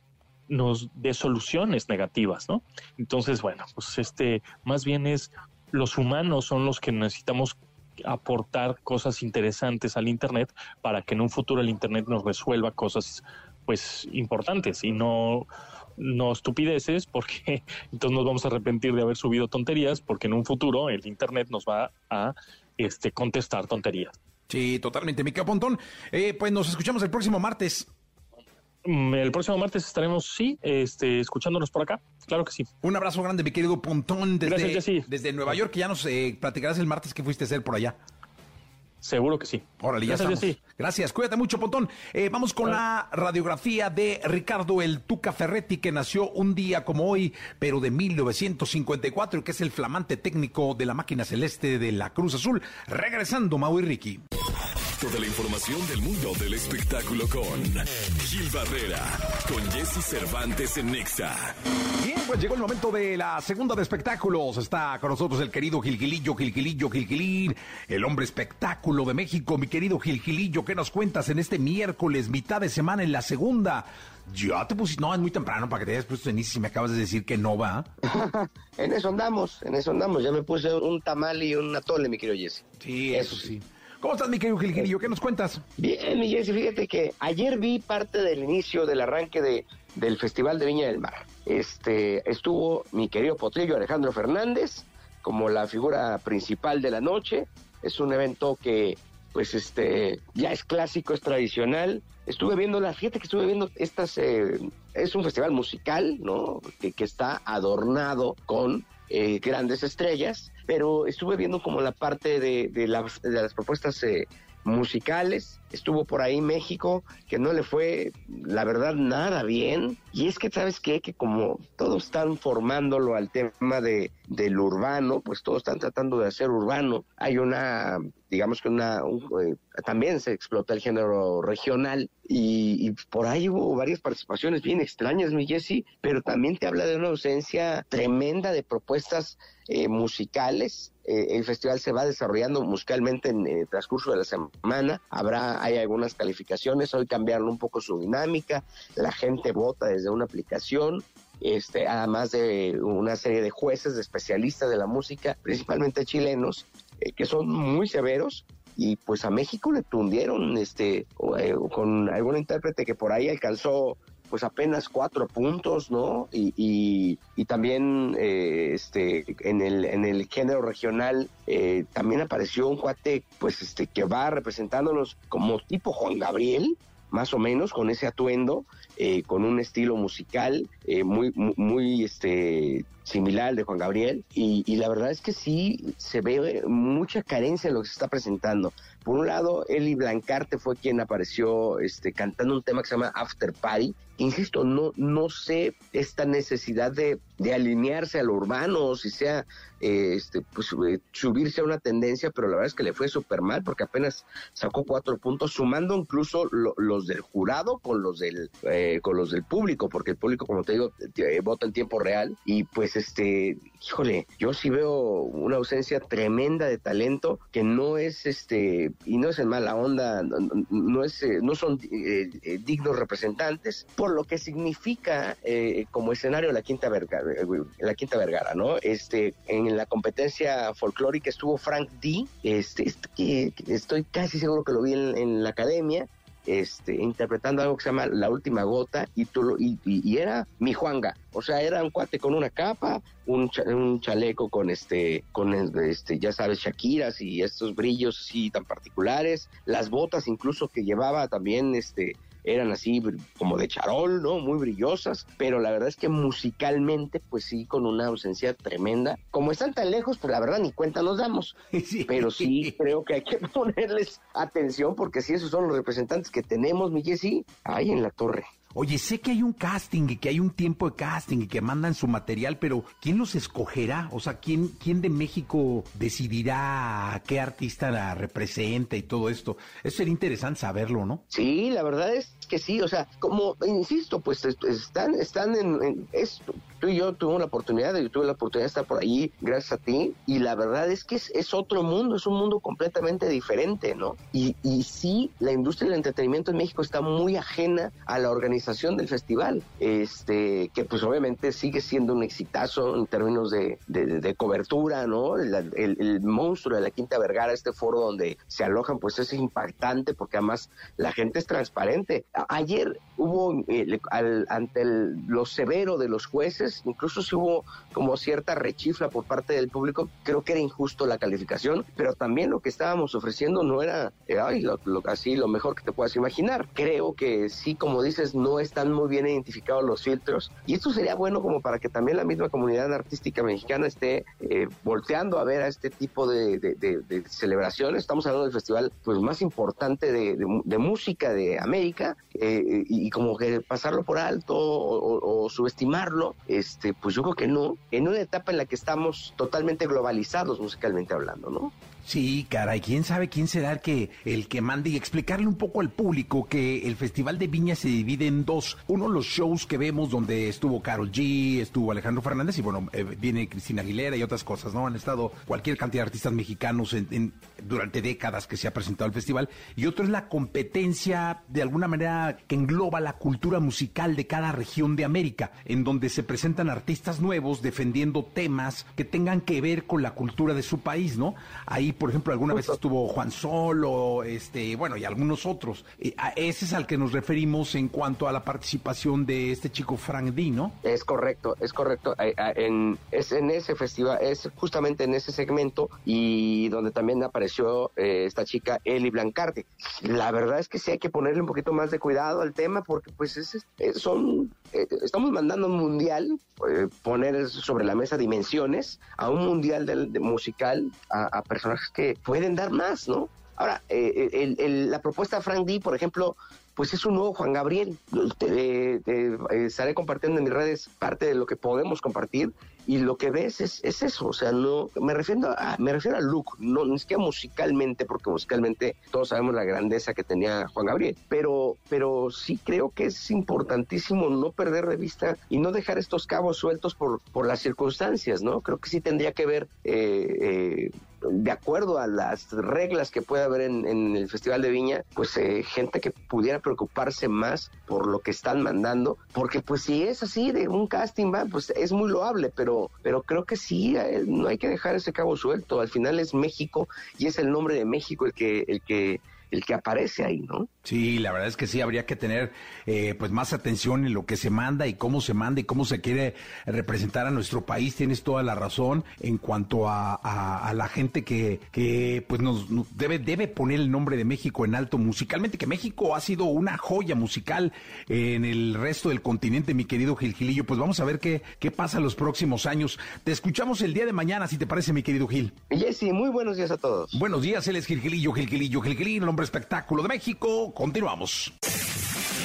nos dé soluciones negativas, ¿no? Entonces, bueno, pues este, más bien es los humanos son los que necesitamos aportar cosas interesantes al Internet para que en un futuro el Internet nos resuelva cosas pues importantes y no no estupideces porque <laughs> entonces nos vamos a arrepentir de haber subido tonterías porque en un futuro el internet nos va a este contestar tonterías. Sí, totalmente, Mica Pontón. Eh, pues nos escuchamos el próximo martes. Mm, el próximo martes estaremos, sí, este, escuchándonos por acá. Claro que sí. Un abrazo grande, mi querido Pontón, desde, desde Nueva York, que ya nos eh, platicarás el martes que fuiste a hacer por allá. Seguro que sí. Órale, ya Gracias, estamos. Gracias, cuídate mucho, Pontón. Eh, vamos con la radiografía de Ricardo El Tuca Ferretti, que nació un día como hoy, pero de 1954, que es el flamante técnico de la máquina celeste de la Cruz Azul. Regresando, Mau y Ricky. Toda la información del mundo del espectáculo con Gil Barrera, con Jesse Cervantes en Nexa. Bien, pues llegó el momento de la segunda de espectáculos. Está con nosotros el querido Gilgilillo, Gilgilillo, Gilgilín, el hombre espectáculo de México. Mi querido Gilgilillo, ¿qué nos cuentas en este miércoles, mitad de semana en la segunda? Ya te pusiste, no, es muy temprano para que te hayas puesto en y me acabas de decir que no va. <laughs> en eso andamos, en eso andamos. Ya me puse un tamal y un atole, mi querido Jesse. Sí, eso sí. ¿Cómo estás, mi querido Gilgilillo? ¿Qué nos cuentas? Bien, mi Jesse, fíjate que ayer vi parte del inicio del arranque de, del Festival de Viña del Mar. Este, estuvo mi querido potrillo Alejandro Fernández como la figura principal de la noche. Es un evento que, pues, este, ya es clásico, es tradicional. Estuve viendo la, fíjate que estuve viendo estas, eh, es un festival musical, ¿no? Que está adornado con eh, grandes estrellas, pero estuve viendo como la parte de, de, las, de las propuestas eh, musicales. Estuvo por ahí México, que no le fue, la verdad, nada bien. Y es que, ¿sabes qué? Que como todos están formándolo al tema de, del urbano, pues todos están tratando de hacer urbano. Hay una, digamos que una, eh, también se explota el género regional y, por ahí hubo varias participaciones bien extrañas, mi Jesse, pero también te habla de una ausencia tremenda de propuestas eh, musicales. Eh, el festival se va desarrollando musicalmente en el transcurso de la semana. Habrá, hay algunas calificaciones, hoy cambiaron un poco su dinámica, la gente vota desde una aplicación. Este, además de una serie de jueces, de especialistas de la música, principalmente chilenos, eh, que son muy severos y pues a México le tundieron este eh, con algún intérprete que por ahí alcanzó pues apenas cuatro puntos, ¿no? Y, y, y también eh, este en el en el género regional eh, también apareció un cuate pues este que va representándonos como tipo Juan Gabriel, más o menos con ese atuendo, eh, con un estilo musical eh, muy, muy, muy, este similar al de Juan Gabriel y, la verdad es que sí se ve mucha carencia en lo que se está presentando. Por un lado, Eli Blancarte fue quien apareció este, cantando un tema que se llama After Party. Insisto, no, no sé esta necesidad de, de alinearse a lo urbano, si sea eh, este, pues, eh, subirse a una tendencia, pero la verdad es que le fue súper mal porque apenas sacó cuatro puntos, sumando incluso lo, los del jurado con los del eh, con los del público, porque el público, como te digo, eh, vota en tiempo real y pues este, híjole, yo sí veo una ausencia tremenda de talento que no es este y no es en mala onda, no, es no son dignos representantes por lo que significa como escenario la Quinta Vergara, la Quinta Vergara, ¿no? Este en la competencia folclórica estuvo Frank D, este, este estoy casi seguro que lo vi en, la academia, este, interpretando algo que se llama La Última Gota, y, tú, y, y, era mi Juanga, o sea, era un cuate con una capa, un, un chaleco con este, con este, ya sabes, Shakiras y estos brillos así tan particulares, las botas incluso que llevaba también, este, eran así como de charol, ¿no? Muy brillosas, pero la verdad es que musicalmente, pues sí, con una ausencia tremenda. Como están tan lejos, pues la verdad ni cuenta nos damos. <laughs> Pero sí creo que hay que ponerles atención porque si esos son los representantes que tenemos, mi Jessy, ahí en la torre. Oye, sé que hay un casting y que hay un tiempo de casting y que mandan su material, pero ¿quién los escogerá? O sea, ¿quién, quién de México decidirá qué artista la representa y todo esto? Eso sería interesante saberlo, ¿no? Sí, la verdad es que sí, o sea, como insisto, pues están, están en, esto. Tú y yo tuvimos la oportunidad, yo tuve la oportunidad de estar por ahí gracias a ti, y la verdad es que es, otro mundo, es un mundo completamente diferente, ¿no? Y, y sí, la industria del entretenimiento en México está muy ajena a la organización del festival, este, que pues obviamente sigue siendo un exitazo en términos de, de, cobertura, ¿no? El, monstruo de la Quinta Vergara, este foro donde se alojan, pues es impactante porque además la gente es transparente. ayer hubo, eh, ante lo severo de los jueces, incluso si hubo como cierta rechifla por parte del público, creo que era injusto la calificación, pero también lo que estábamos ofreciendo no era, eh, lo, así lo mejor que te puedas imaginar. Creo que sí, como dices, no están muy bien identificados los filtros. Y esto sería bueno como para que también la misma comunidad artística mexicana esté eh, volteando a ver a este tipo de, celebraciones. Estamos hablando del festival pues más importante de, música de América eh, y, como que pasarlo por alto o, subestimarlo, este, pues yo creo que no. En una etapa en la que estamos totalmente globalizados musicalmente hablando, ¿no? Sí, caray, quién sabe quién será el que, el que mande y explicarle un poco al público que el Festival de Viña se divide en dos. Uno, los shows que vemos donde estuvo Carol G, estuvo Alejandro Fernández y bueno, eh, viene Cristina Aguilera y otras cosas, ¿no? Han estado cualquier cantidad de artistas mexicanos en, durante décadas que se ha presentado el festival. Y otro es la competencia, de alguna manera, que engloba la cultura musical de cada región de América, en donde se presentan artistas nuevos defendiendo temas que tengan que ver con la cultura de su país, ¿no? Ahí por ejemplo, alguna vez estuvo Juan Solo, este, bueno, y algunos otros. Eh, ese es al que nos referimos en cuanto a la participación de este chico Frank D, ¿no? Es correcto, es correcto. En, es en ese festival, es justamente en ese segmento y donde también apareció eh, esta chica Eli Blancarte. La verdad es que sí hay que ponerle un poquito más de cuidado al tema porque pues es, son, eh, estamos mandando un mundial, poner sobre la mesa dimensiones a un mundial de, musical a, personajes que pueden dar más, ¿no? Ahora, eh, la propuesta de Frank D, por ejemplo, pues es un nuevo Juan Gabriel. Te, estaré compartiendo en mis redes parte de lo que podemos compartir y lo que ves es, eso, o sea, no, me refiero a, me refiero al look, no, ni siquiera musicalmente, porque musicalmente todos sabemos la grandeza que tenía Juan Gabriel, pero, pero sí creo que es importantísimo no perder de vista y no dejar estos cabos sueltos por, por las circunstancias, ¿no? Creo que sí tendría que ver eh, eh, de acuerdo a las reglas que puede haber en, el Festival de Viña, pues eh, gente que pudiera preocuparse más por lo que están mandando, porque pues si es así de un casting, va, pues es muy loable, pero, pero creo que sí, eh, no hay que dejar ese cabo suelto, al final es México y es el nombre de México el que, el que el que aparece ahí, ¿no? Sí, la verdad es que sí, habría que tener eh, pues más atención en lo que se manda y cómo se manda y cómo se quiere representar a nuestro país. Tienes toda la razón en cuanto a, a, la gente que, que pues nos, debe, debe poner el nombre de México en alto musicalmente, que México ha sido una joya musical en el resto del continente, mi querido Gil Gilillo. Pues vamos a ver qué, qué pasa los próximos años. Te escuchamos el día de mañana, si te parece, mi querido Gil. Jesse, muy buenos días a todos. Buenos días, él es Gil Gilillo, Gil Gilillo, Gil Gilillo, el hombre espectáculo de México. Continuamos.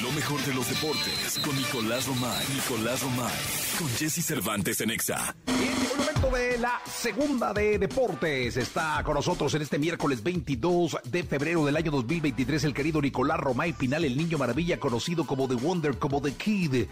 Lo mejor de los deportes con Nicolás Romay. Nicolás Romay. Con Jesse Cervantes en Exa. el momento de la segunda de deportes. Está con nosotros en este miércoles 22 de febrero del año 2023 el querido Nicolás Romay Pinal, el niño maravilla conocido como The Wonder, como The Kid,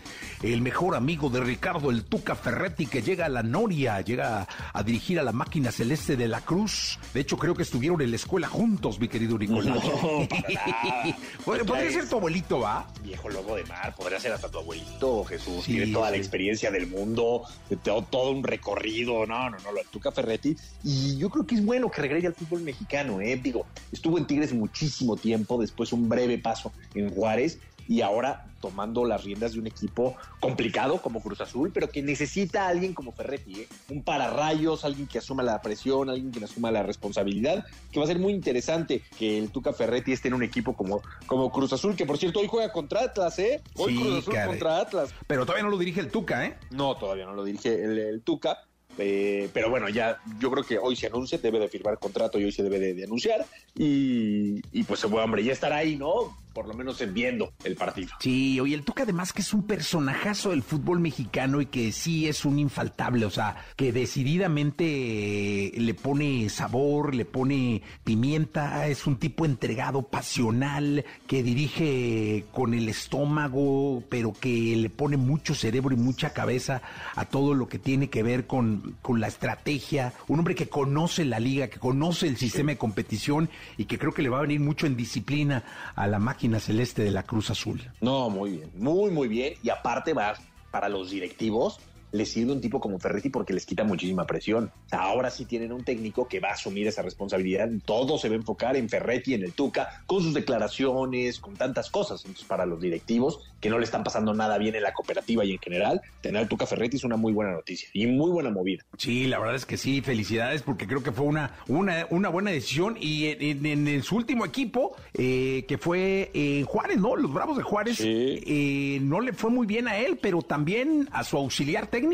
el mejor amigo de Ricardo el Tuca Ferretti que llega a la Noria, llega a dirigir a la máquina celeste de la Cruz. De hecho, creo que estuvieron en la escuela juntos, mi querido Nicolás. No, <laughs> para nada. Podría podría ser tu abuelito, ¿va? Viejo lobo de mar, podría ser hasta tu abuelito, Jesús. Sí, Tiene toda la experiencia del mundo, todo, todo un recorrido. No, no, no, lo Tuca Ferretti. Y yo creo que es bueno que regrese al fútbol mexicano, ¿eh? Digo, estuvo en Tigres muchísimo tiempo, después un breve paso en Juárez y ahora tomando las riendas de un equipo complicado como Cruz Azul, pero que necesita a alguien como Ferretti, ¿eh? un pararrayos, alguien que asuma la presión, alguien que asuma la responsabilidad, que va a ser muy interesante que el Tuca Ferretti esté en un equipo como, como Cruz Azul, que por cierto hoy juega contra Atlas, ¿eh? Hoy Sí, Cruz Azul caray. contra Atlas. Pero todavía no lo dirige el Tuca, ¿eh? No, todavía no lo dirige el, el Tuca. eh, pero bueno, ya yo creo que hoy se anuncia, debe de firmar contrato y hoy se debe de, de anunciar. Y, y pues, bueno, hombre, ya estará ahí, ¿no? Por lo menos en viendo el partido. Sí, oye, el Tuca además que es un personajazo del fútbol mexicano y que sí es un infaltable, o sea, que decididamente eh, le pone sabor, le pone pimienta, es un tipo entregado, pasional, que dirige con el estómago, pero que le pone mucho cerebro y mucha cabeza a todo lo que tiene que ver con, con la estrategia, un hombre que conoce la liga, que conoce el sistema de competición y que creo que le va a venir mucho en disciplina a la máquina celeste de la Cruz Azul. No, muy bien, muy, muy bien. Y aparte va para los directivos, les sirve un tipo como Ferretti porque les quita muchísima presión. Ahora sí tienen un técnico que va a asumir esa responsabilidad. Todo se va a enfocar en Ferretti, en el Tuca, con sus declaraciones, con tantas cosas. Entonces, para los directivos que no le están pasando nada bien en la cooperativa y en general, tener al Tuca Ferretti es una muy buena noticia y muy buena movida. Sí, la verdad es que sí, felicidades porque creo que fue una, una, una buena decisión y en, en- en su último equipo, eh, que fue eh, Juárez, ¿no? Los Bravos de Juárez, Sí. eh, no le fue muy bien a él, pero también a su auxiliar técnico.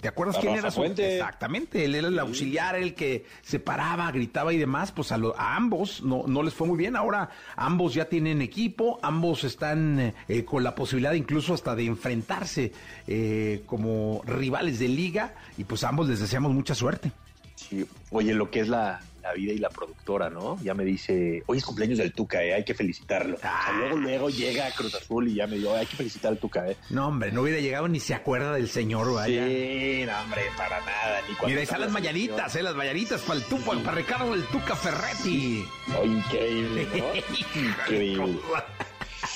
¿Te acuerdas quién Rafa era su Puente. Exactamente, él era el auxiliar, el que se paraba, gritaba y demás, pues a, lo- a ambos no, no les fue muy bien. Ahora ambos ya tienen equipo, ambos están eh, con la posibilidad incluso hasta de enfrentarse eh, como rivales de liga y pues a ambos les deseamos mucha suerte. Sí. Oye, lo que es la, la vida y la productora, ¿no? Ya me dice, hoy es cumpleaños del Tuca, ¿eh? hay que felicitarlo. O sea, luego, luego llega a Cruz Azul y ya me dijo, hay que felicitar al Tuca, ¿eh? No, hombre, no hubiera llegado ni se acuerda del señor, vaya. Sí, no, hombre, para nada. Ni Mira, ahí está están la las mañanitas, eh, las mañanitas para el Tuca, para Ricardo del Tuca Ferretti. Oh, increíble, ¿no? <laughs> increíble.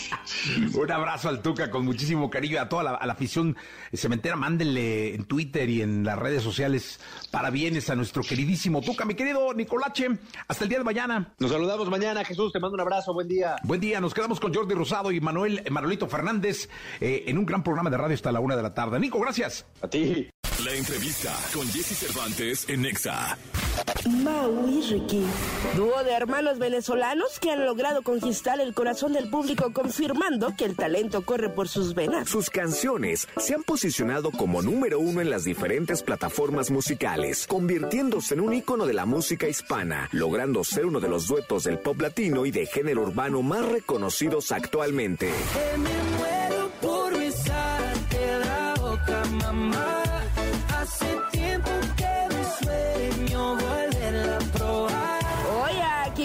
<laughs> Un abrazo al Tuca con muchísimo cariño a toda la, a la afición cementera. Mándenle en Twitter y en las redes sociales parabienes a nuestro queridísimo Tuca. Mi querido Nicolache, hasta el día de mañana. Nos saludamos mañana, Jesús. Te mando un abrazo. Buen día. Buen día, nos quedamos con Jordi Rosado y Manuel Manuelito Fernández eh, en un gran programa de radio hasta la una de la tarde. Nico, gracias. A ti. La entrevista con Jesse Cervantes en Nexa. Mau y Ricky, dúo de hermanos venezolanos que han logrado conquistar el corazón del público confirmando que el talento corre por sus venas. Sus canciones se han posicionado como número uno en las diferentes plataformas musicales, convirtiéndose en un ícono de la música hispana, logrando ser uno de los duetos del pop latino y de género urbano más reconocidos actualmente.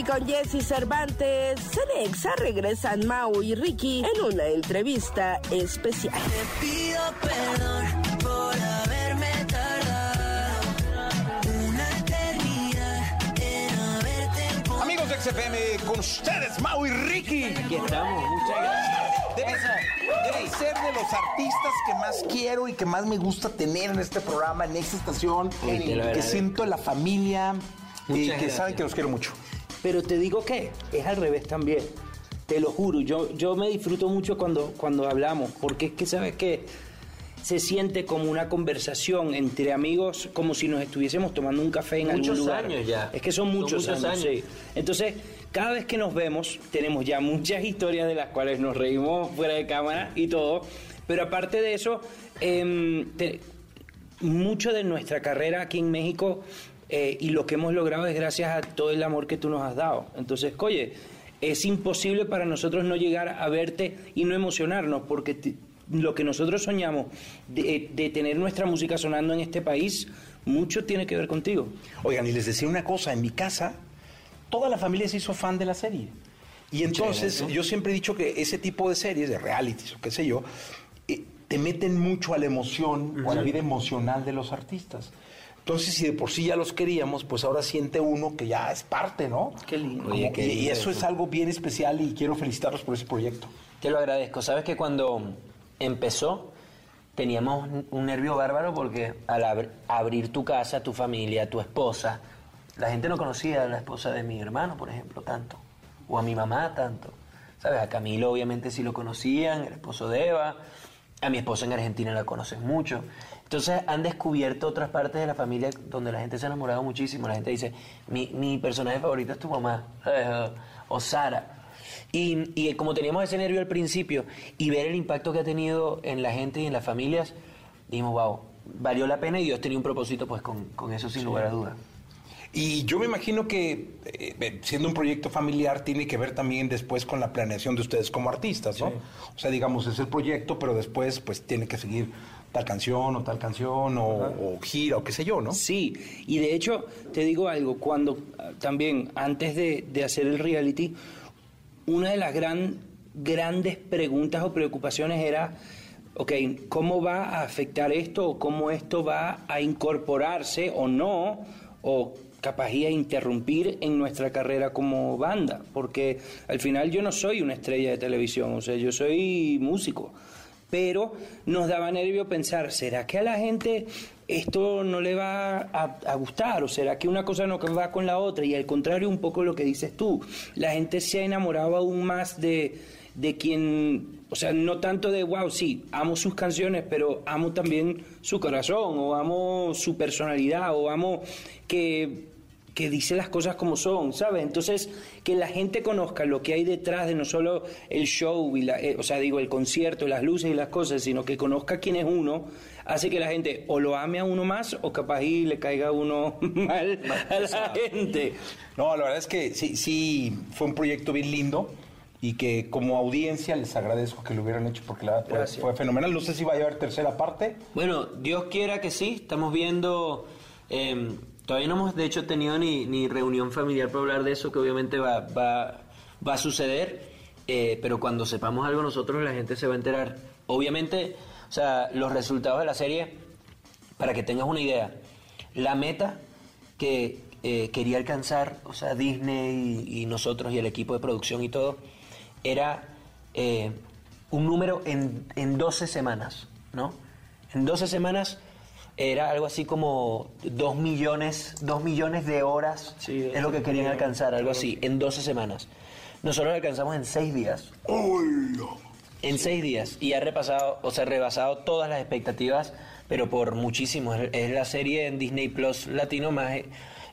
Con Jesse Cervantes, Cenexa regresan Mau y Ricky en una entrevista especial. Te pido perdón por haberme tardado una eternidad en haberte encontrado. Amigos de XFM, con ustedes, Mau y Ricky. Aquí estamos, muchas gracias. Debes, ser de los artistas que más quiero y que más me gusta tener en este programa, en esta estación, que siento la familia y que gracias. saben que los quiero mucho. Pero te digo que es al revés también. Te lo juro, yo, yo me disfruto mucho cuando, cuando hablamos, porque es que sabes que se siente como una conversación entre amigos, como si nos estuviésemos tomando un café en Muchos algún lugar. años ya. Es que son Son muchos, muchos años, años. sí. Entonces, cada vez que nos vemos, tenemos ya muchas historias de las cuales nos reímos fuera de cámara y todo. Pero aparte de eso, em, te- mucho de nuestra carrera aquí en México eh, y lo que hemos logrado es gracias a todo el amor que tú nos has dado. Entonces, oye, es imposible para nosotros no llegar a verte y no emocionarnos, porque te- lo que nosotros soñamos de, de tener nuestra música sonando en este país, mucho tiene que ver contigo. Oigan, y les decía una cosa, en mi casa, toda la familia se hizo fan de la serie. Y entonces yo siempre he dicho que ese tipo de series, de realities o qué sé yo, eh, te meten mucho a la emoción o a la vida emocional de los artistas. Entonces, si de por sí ya los queríamos, pues ahora siente uno que ya es parte, ¿no? Qué lindo. Como- Oye, qué y- eso es algo bien especial y quiero felicitarlos por ese proyecto. Te lo agradezco. Sabes que cuando empezó teníamos un- nervio bárbaro porque al abr- abrir tu casa, tu familia, tu esposa, la gente no conocía a la esposa de mi hermano, por ejemplo, tanto, o a mi mamá tanto. ¿Sabes? A Camilo obviamente sí lo conocían, el esposo de Eva, a mi esposa en Argentina la conocen mucho. Entonces han descubierto otras partes de la familia donde la gente se ha enamorado muchísimo. La gente dice, mi, mi personaje favorito es tu mamá, <laughs> o Sara. Y, y como teníamos ese nervio al principio y ver el impacto que ha tenido en la gente y en las familias, dijimos, wow, valió la pena y Dios tenía un propósito pues con, con eso sin lugar a dudas. Y yo me imagino que eh, eh, siendo un proyecto familiar tiene que ver también después con la planeación de ustedes como artistas, ¿no? O sea, digamos, es el proyecto, pero después pues tiene que seguir tal canción o tal canción o, o gira o qué sé yo, ¿no? Sí, y de hecho te digo algo, cuando ah, también antes de, de hacer el reality, una de las gran, grandes preguntas o preocupaciones era, ok, ¿cómo va a afectar esto o cómo esto va a incorporarse o no, o capaz a interrumpir en nuestra carrera como banda? Porque al final yo no soy una estrella de televisión, o sea, yo soy músico pero nos daba nervio pensar, ¿será que a la gente esto no le va a, gustar? ¿O será que una cosa no va con la otra? Y al contrario, un poco lo que dices tú, la gente se ha enamorado aún más de, de quien, o sea, no tanto de, wow, sí, amo sus canciones, pero amo también su corazón, o amo su personalidad, o amo que que dice las cosas como son, ¿sabes? Entonces, que la gente conozca lo que hay detrás de no solo el show, y la, eh, o sea, digo, el concierto, las luces y las cosas, sino que conozca quién es uno, hace que la gente o lo ame a uno más o capaz y le caiga a uno <laughs> mal a la gente. No, la verdad es que sí, sí, fue un proyecto bien lindo y que como audiencia les agradezco que lo hubieran hecho porque la verdad fue, fue fenomenal. No sé si va a llevar tercera parte. Bueno, Dios quiera que sí, estamos viendo, eh, todavía no hemos de hecho tenido ni, ni reunión familiar para hablar de eso, que obviamente va, va, va a suceder, eh, pero cuando sepamos algo nosotros la gente se va a enterar. Obviamente, o sea, los resultados de la serie, para que tengas una idea, la meta que eh, quería alcanzar, o sea, Disney y, y nosotros y el equipo de producción y todo, era eh, un número en, en 12 semanas, ¿no? En 12 semanas era algo así como 2 millones, 2 millones de horas, Sí, es lo que querían alcanzar, algo así, en 12 semanas. Nosotros lo alcanzamos en 6 días. En 6 días. Y ha repasado, o sea, rebasado todas las expectativas, pero por muchísimo. Es, la serie en Disney Plus latino más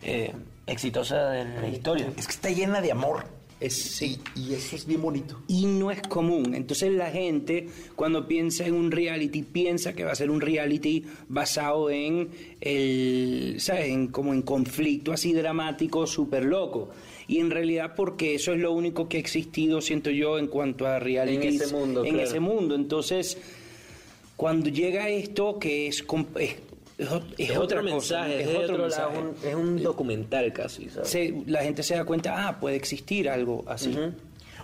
eh, exitosa de la historia. Es que está llena de amor. Es, sí. Y eso es bien bonito. y no es común. Entonces la gente cuando piensa en un reality piensa que va a ser un reality basado en el, ¿sabes? En, como en conflicto así dramático, súper loco. Y en realidad porque eso es lo único que ha existido, siento yo, en cuanto a reality. En ese mundo, En claro. ese mundo. Entonces, cuando llega esto que es, es es Es otro mensaje, es, es otro otro lado, mensaje. un- es un documental casi, ¿sabes? Se- la gente se da cuenta, ah, puede existir algo así.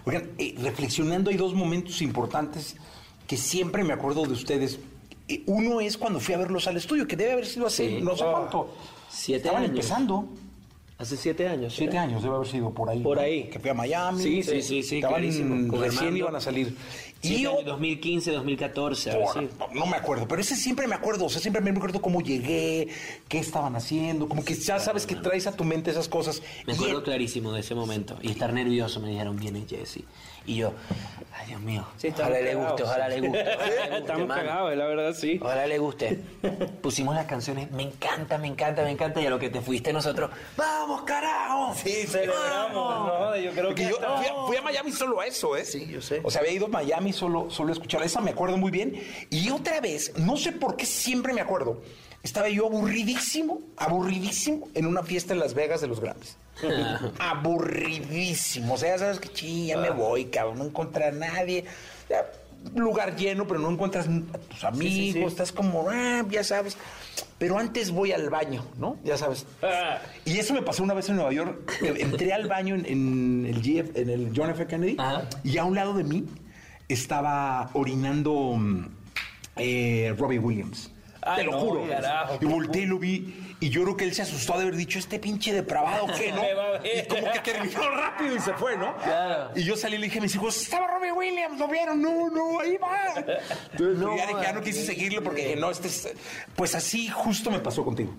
Oigan, eh, reflexionando hay dos momentos importantes que siempre me acuerdo de ustedes. Eh, uno es cuando fui a verlos al estudio, que debe haber sido hace Sí. no sé Ah, cuánto. siete Estaban años. empezando. Hace siete años. Siete años debe haber sido por ahí. Por ¿no? ahí. Que fui a Miami. Sí, sí, sí, sí, Estaban clarísimo. Con recién iban a salir. Siete Y yo, años, 2015, 2014, a ver por- si- no me acuerdo, pero ese siempre me acuerdo. O sea, siempre me acuerdo cómo llegué, qué estaban haciendo. Como que ya sabes que traes a tu mente esas cosas. Me Y acuerdo clarísimo de ese momento. Y estar nervioso, me dijeron, viene Jesse. Y yo, ay Dios mío, Sí, ojalá le guste, ojalá le guste. ojalá le guste, Estamos cagados, la verdad, sí. Ojalá le guste. Pusimos las canciones, me encanta, me encanta, me encanta. Y a lo que te fuiste nosotros, ¡vamos, carajo! Sí, Celebramos, no, yo creo Porque que yo fui a, fui a Miami solo a eso, ¿eh? Sí, yo sé. O sea, había ido a Miami solo, solo a escuchar esa, me acuerdo muy bien. Y otra vez, no sé por qué siempre me acuerdo, estaba yo aburridísimo, aburridísimo en una fiesta en Las Vegas de los Grammys. <laughs> aburridísimo. O sea, ya sabes que sí, ya me voy, cabrón, no encontré a nadie. Ya, lugar lleno, pero no encuentras a tus amigos, estás como, ah, ya sabes. Pero antes voy al baño, ¿no? Ya sabes. Y eso me pasó una vez en Nueva York. Entré al baño en, en el, GF en el John F. Kennedy y a un lado de mí estaba orinando mm, eh, Robbie Williams. Ay, Te lo no, juro. carajo, y volteé y lo vi. Y yo creo que él se asustó de haber dicho, este pinche depravado, ¿qué, no? <laughs> Y como que terminó rápido y se fue, ¿no? Y yo salí y le dije a mis hijos, estaba Robbie Williams, ¿lo vieron? No, no, ahí va. <laughs> Entonces No, ya dije, ya no quise seguirlo porque dije, no, este es... Pues así justo me pasó contigo.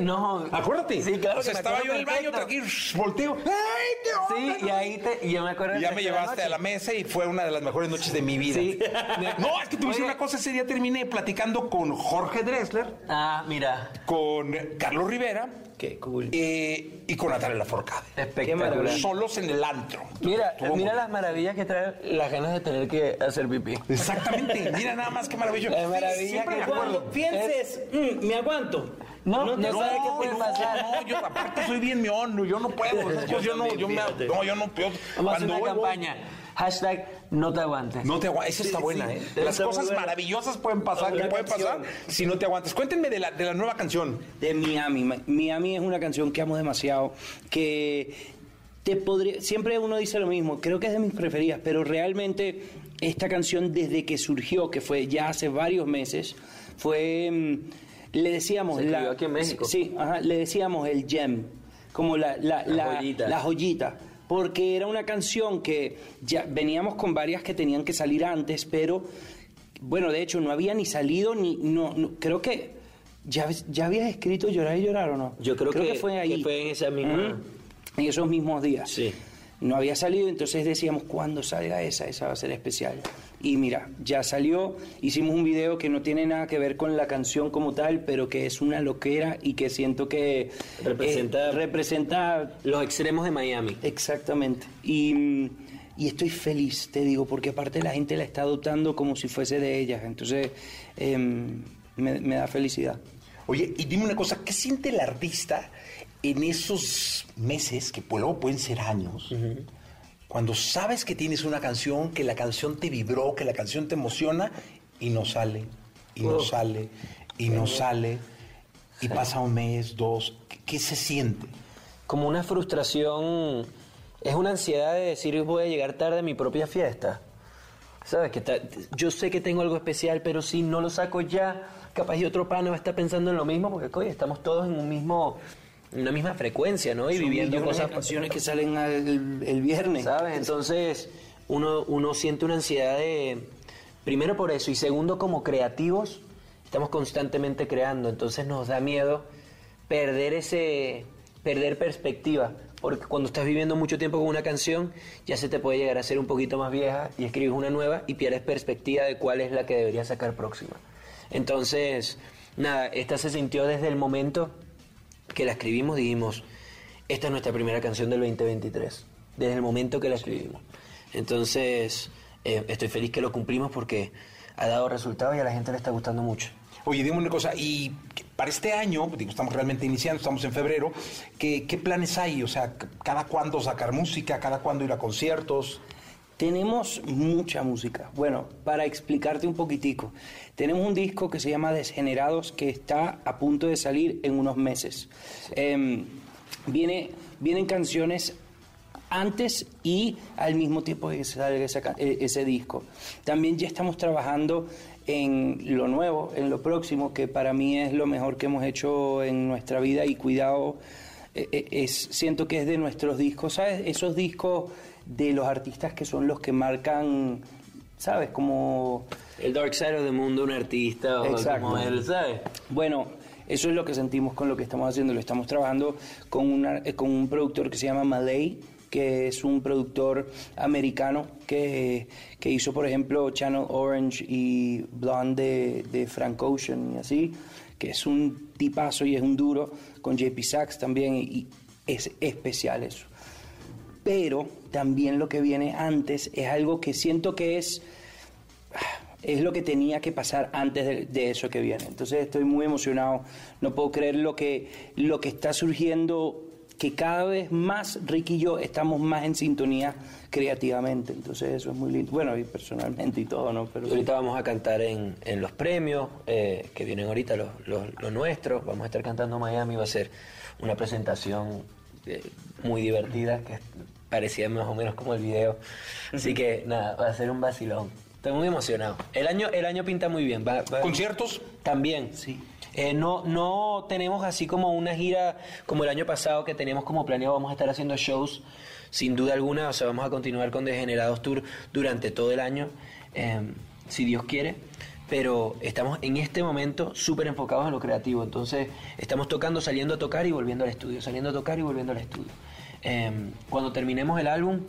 No. Acuérdate. Sí, claro. O sea, que estaba yo en el baño, tranquilo, volteo. ¡Ay, qué onda! Sí, y ahí te, y yo me acuerdo Y ya me llevaste a la mesa y fue una de las mejores noches de mi vida. Sí. <laughs> No, es que te voy a decir Oye. una cosa. Ese día terminé platicando con Jorge Dressler, Ah, mira. con Carlos Rivera Qué cool. eh, y con Natalia Laforcade. Espectacular. Solos en el antro. Mira, mira las maravillas que trae las ganas de tener que hacer pipí. Exactamente. Mira nada más qué maravilloso. La maravilla Siempre que me Cuando pienses, "Mm, me aguanto. No, te no sabes qué puede no, pasar. No, yo aparte soy bien meón, yo no puedo. <laughs> esas cosas Yo, no, yo me, no, yo no puedo. Vamos a una voy, voy. campaña. Hashtag no te aguantes. No te aguantes. Esa está buena, ¿eh? Las Está cosas maravillosas pueden pasar, que pueden pasar si no te aguantas. Cuéntenme de la, de la nueva canción. de Miami. Miami es una canción que amo demasiado, que te podría, siempre uno dice lo mismo, creo que es de mis preferidas, pero realmente esta canción desde que surgió, que fue ya hace varios meses, fue, mm, le decíamos... Se aquí en México. Sí, ajá, le decíamos el gem, como la, la, la- joyita. la joyita, porque era una canción que ya veníamos con varias que tenían que salir antes, pero bueno, de hecho no había ni salido ni no, no- creo que ya ya habías escrito llorar y llorar o no. Yo creo que- fue ahí. que fue en esa misma- en esos mismos días. Sí. No había salido, entonces decíamos, ¿cuándo salga esa? Esa va a ser especial. Y mira, ya salió, hicimos un video que no tiene nada que ver con la canción como tal, pero que es una loquera y que siento que Representa- eh, representa Los extremos de Miami. Exactamente. Y, mm, y estoy feliz, te digo, porque aparte la gente la está adoptando como si fuese de ellas. Entonces, em, me, me da felicidad. Oye, y dime una cosa, ¿qué siente el artista en esos meses, que pues luego pueden ser años, cuando sabes que tienes una canción, que la canción te vibró, que la canción te emociona y no sale, y no sale, y no sale, y pasa un mes, dos, ¿qué, qué se siente? Como una frustración, es una ansiedad de decir voy a llegar tarde a mi propia fiesta. ¿Sabes? Que ta- yo sé que tengo algo especial, pero si no lo saco ya, capaz y otro pana va a estar pensando en lo mismo, porque estamos todos en un mismo, una misma frecuencia, ¿no? Y Son viviendo millones de cosas canciones que salen el, el viernes. ¿Sabes? Entonces, uno, uno siente una ansiedad de. Primero por eso, y segundo, como creativos, estamos constantemente creando, entonces nos da miedo perder ese. perder perspectiva. Porque cuando estás viviendo mucho tiempo con una canción, ya se te puede llegar a ser un poquito más vieja y escribes una nueva y pierdes perspectiva de cuál es la que deberías sacar próxima. Entonces, nada, esta se sintió desde el momento que la escribimos, dijimos, esta es nuestra primera canción del 2023, desde el momento que la escribimos. Entonces, eh, estoy feliz que lo cumplimos porque ha dado resultados y a la gente le está gustando mucho. Oye, dime una cosa, y para este año, digo, estamos realmente iniciando, estamos en febrero, ¿qué, qué planes hay? O sea, ¿cada cuándo sacar música? ¿Cada cuándo ir a conciertos? Tenemos mucha música. Bueno, para explicarte un poquitico, tenemos un disco que se llama Desgenerados que está a punto de salir en unos meses. Em, viene, vienen canciones antes y al mismo tiempo que salga eh, ese disco. También ya estamos trabajando en lo nuevo, en lo próximo, que para mí es lo mejor que hemos hecho en nuestra vida y cuidado, eh, eh, es, siento que es de nuestros discos, ¿sabes? Esos discos de los artistas que son los que marcan, ¿sabes? Como... El Dark Side of the Mundo, un artista o Exacto. como él, ¿sabes? Bueno, eso es lo que sentimos con lo que estamos haciendo. Lo estamos trabajando con, una, eh, con un productor que se llama Malay, que es un productor americano que, que hizo, por ejemplo, Channel Orange y Blonde de, de Frank Ocean y así, que es un tipazo y es un duro, con JP Sachs también, y, y es especial eso. Pero también lo que viene antes es algo que siento que es es lo que tenía que pasar antes de, eso que viene. Entonces estoy muy emocionado, no puedo creer lo que, lo que está surgiendo que cada vez más Ricky y yo estamos más en sintonía creativamente. Entonces eso es muy lindo. Bueno, y personalmente y todo, ¿no? Pero ahorita vamos a cantar en, en los premios eh, que vienen ahorita, los, los- los nuestros. Vamos a estar cantando Miami. Va a ser una presentación muy divertida que parecía más o menos como el video. Así que nada, va a ser un vacilón. Estoy muy emocionado. El año, el año pinta muy bien. Va- va- ¿Conciertos? También. Sí. Eh, no, no tenemos así como una gira como el año pasado que teníamos como planeado. Vamos a estar haciendo shows sin duda alguna. O sea, vamos a continuar con Degenerados Tour durante todo el año, eh, si Dios quiere. Pero estamos en este momento súper enfocados en lo creativo. Entonces, estamos tocando, saliendo a tocar y volviendo al estudio. Saliendo a tocar y volviendo al estudio. Eh, cuando terminemos el álbum,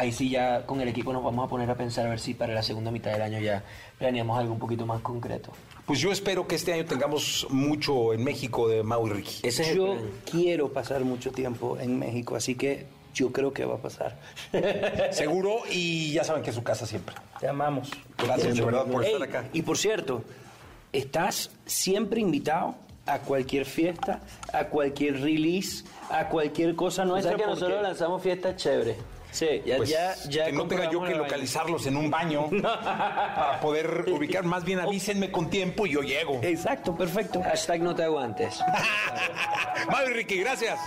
ahí sí ya con el equipo nos vamos a poner a pensar a ver si para la segunda mitad del año ya planeamos algo un poquito más concreto. Pues yo espero que este año tengamos mucho en México de Mau y Ricky. Ese es el yo quiero pasar mucho tiempo en México, así que yo creo que va a pasar. <laughs> Seguro y ya saben que es su casa siempre. Te amamos. Gracias de verdad por Ey, estar acá. Y por cierto, estás siempre invitado a cualquier fiesta, a cualquier release, a cualquier cosa O nuestra. sea que porque- nosotros lanzamos fiestas chéveres. Sí, Ya, Pues, ya, ya que no tenga yo que localizarlos en un baño <laughs> para poder ubicar. Más bien avísenme con tiempo y yo llego. Exacto, perfecto. Hashtag no te aguantes. <laughs> Y Ricky, gracias.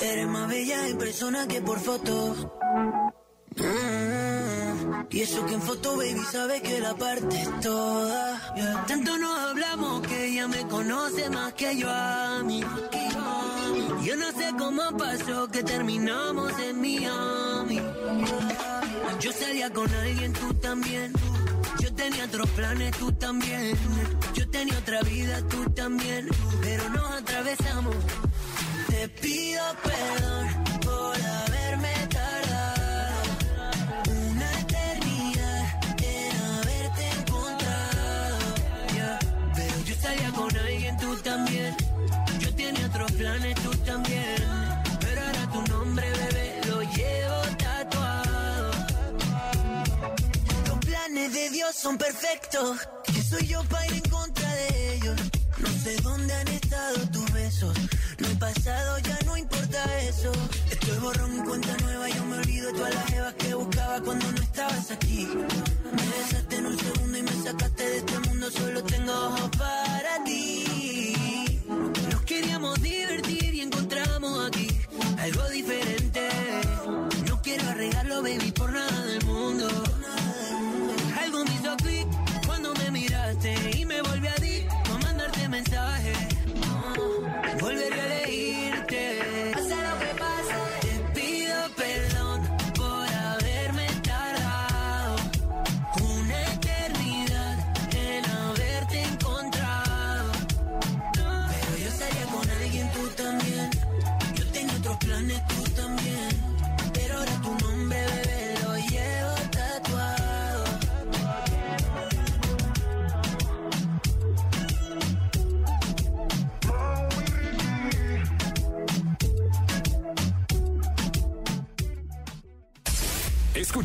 Eres más bella en persona que por foto. Mm, Y eso que en foto, baby, sabes que la parte es toda. Tanto nos hablamos que ella me conoce más que yo a mí. Yo no sé cómo pasó que terminamos en Miami. Yo salía con alguien, tú también. Yo tenía otros planes, tú también. Yo tenía otra vida, tú también. Pero nos atravesamos. Te pido perdón por haberme son perfectos. Que soy yo para ir en contra de ellos. No sé dónde han estado tus besos. Lo he pasado, ya no importa eso. Estoy borrón cuenta nueva. Yo me olvido de todas las evas que buscaba cuando no estabas aquí. Me besaste en un segundo y me sacaste de este mundo. Solo tengo ojos para ti. Nos queríamos divertir y encontramos aquí algo diferente. No quiero arreglarlo, baby, por nada del mundo. Cuando me miraste y me volví adicto a mandarte mensajes.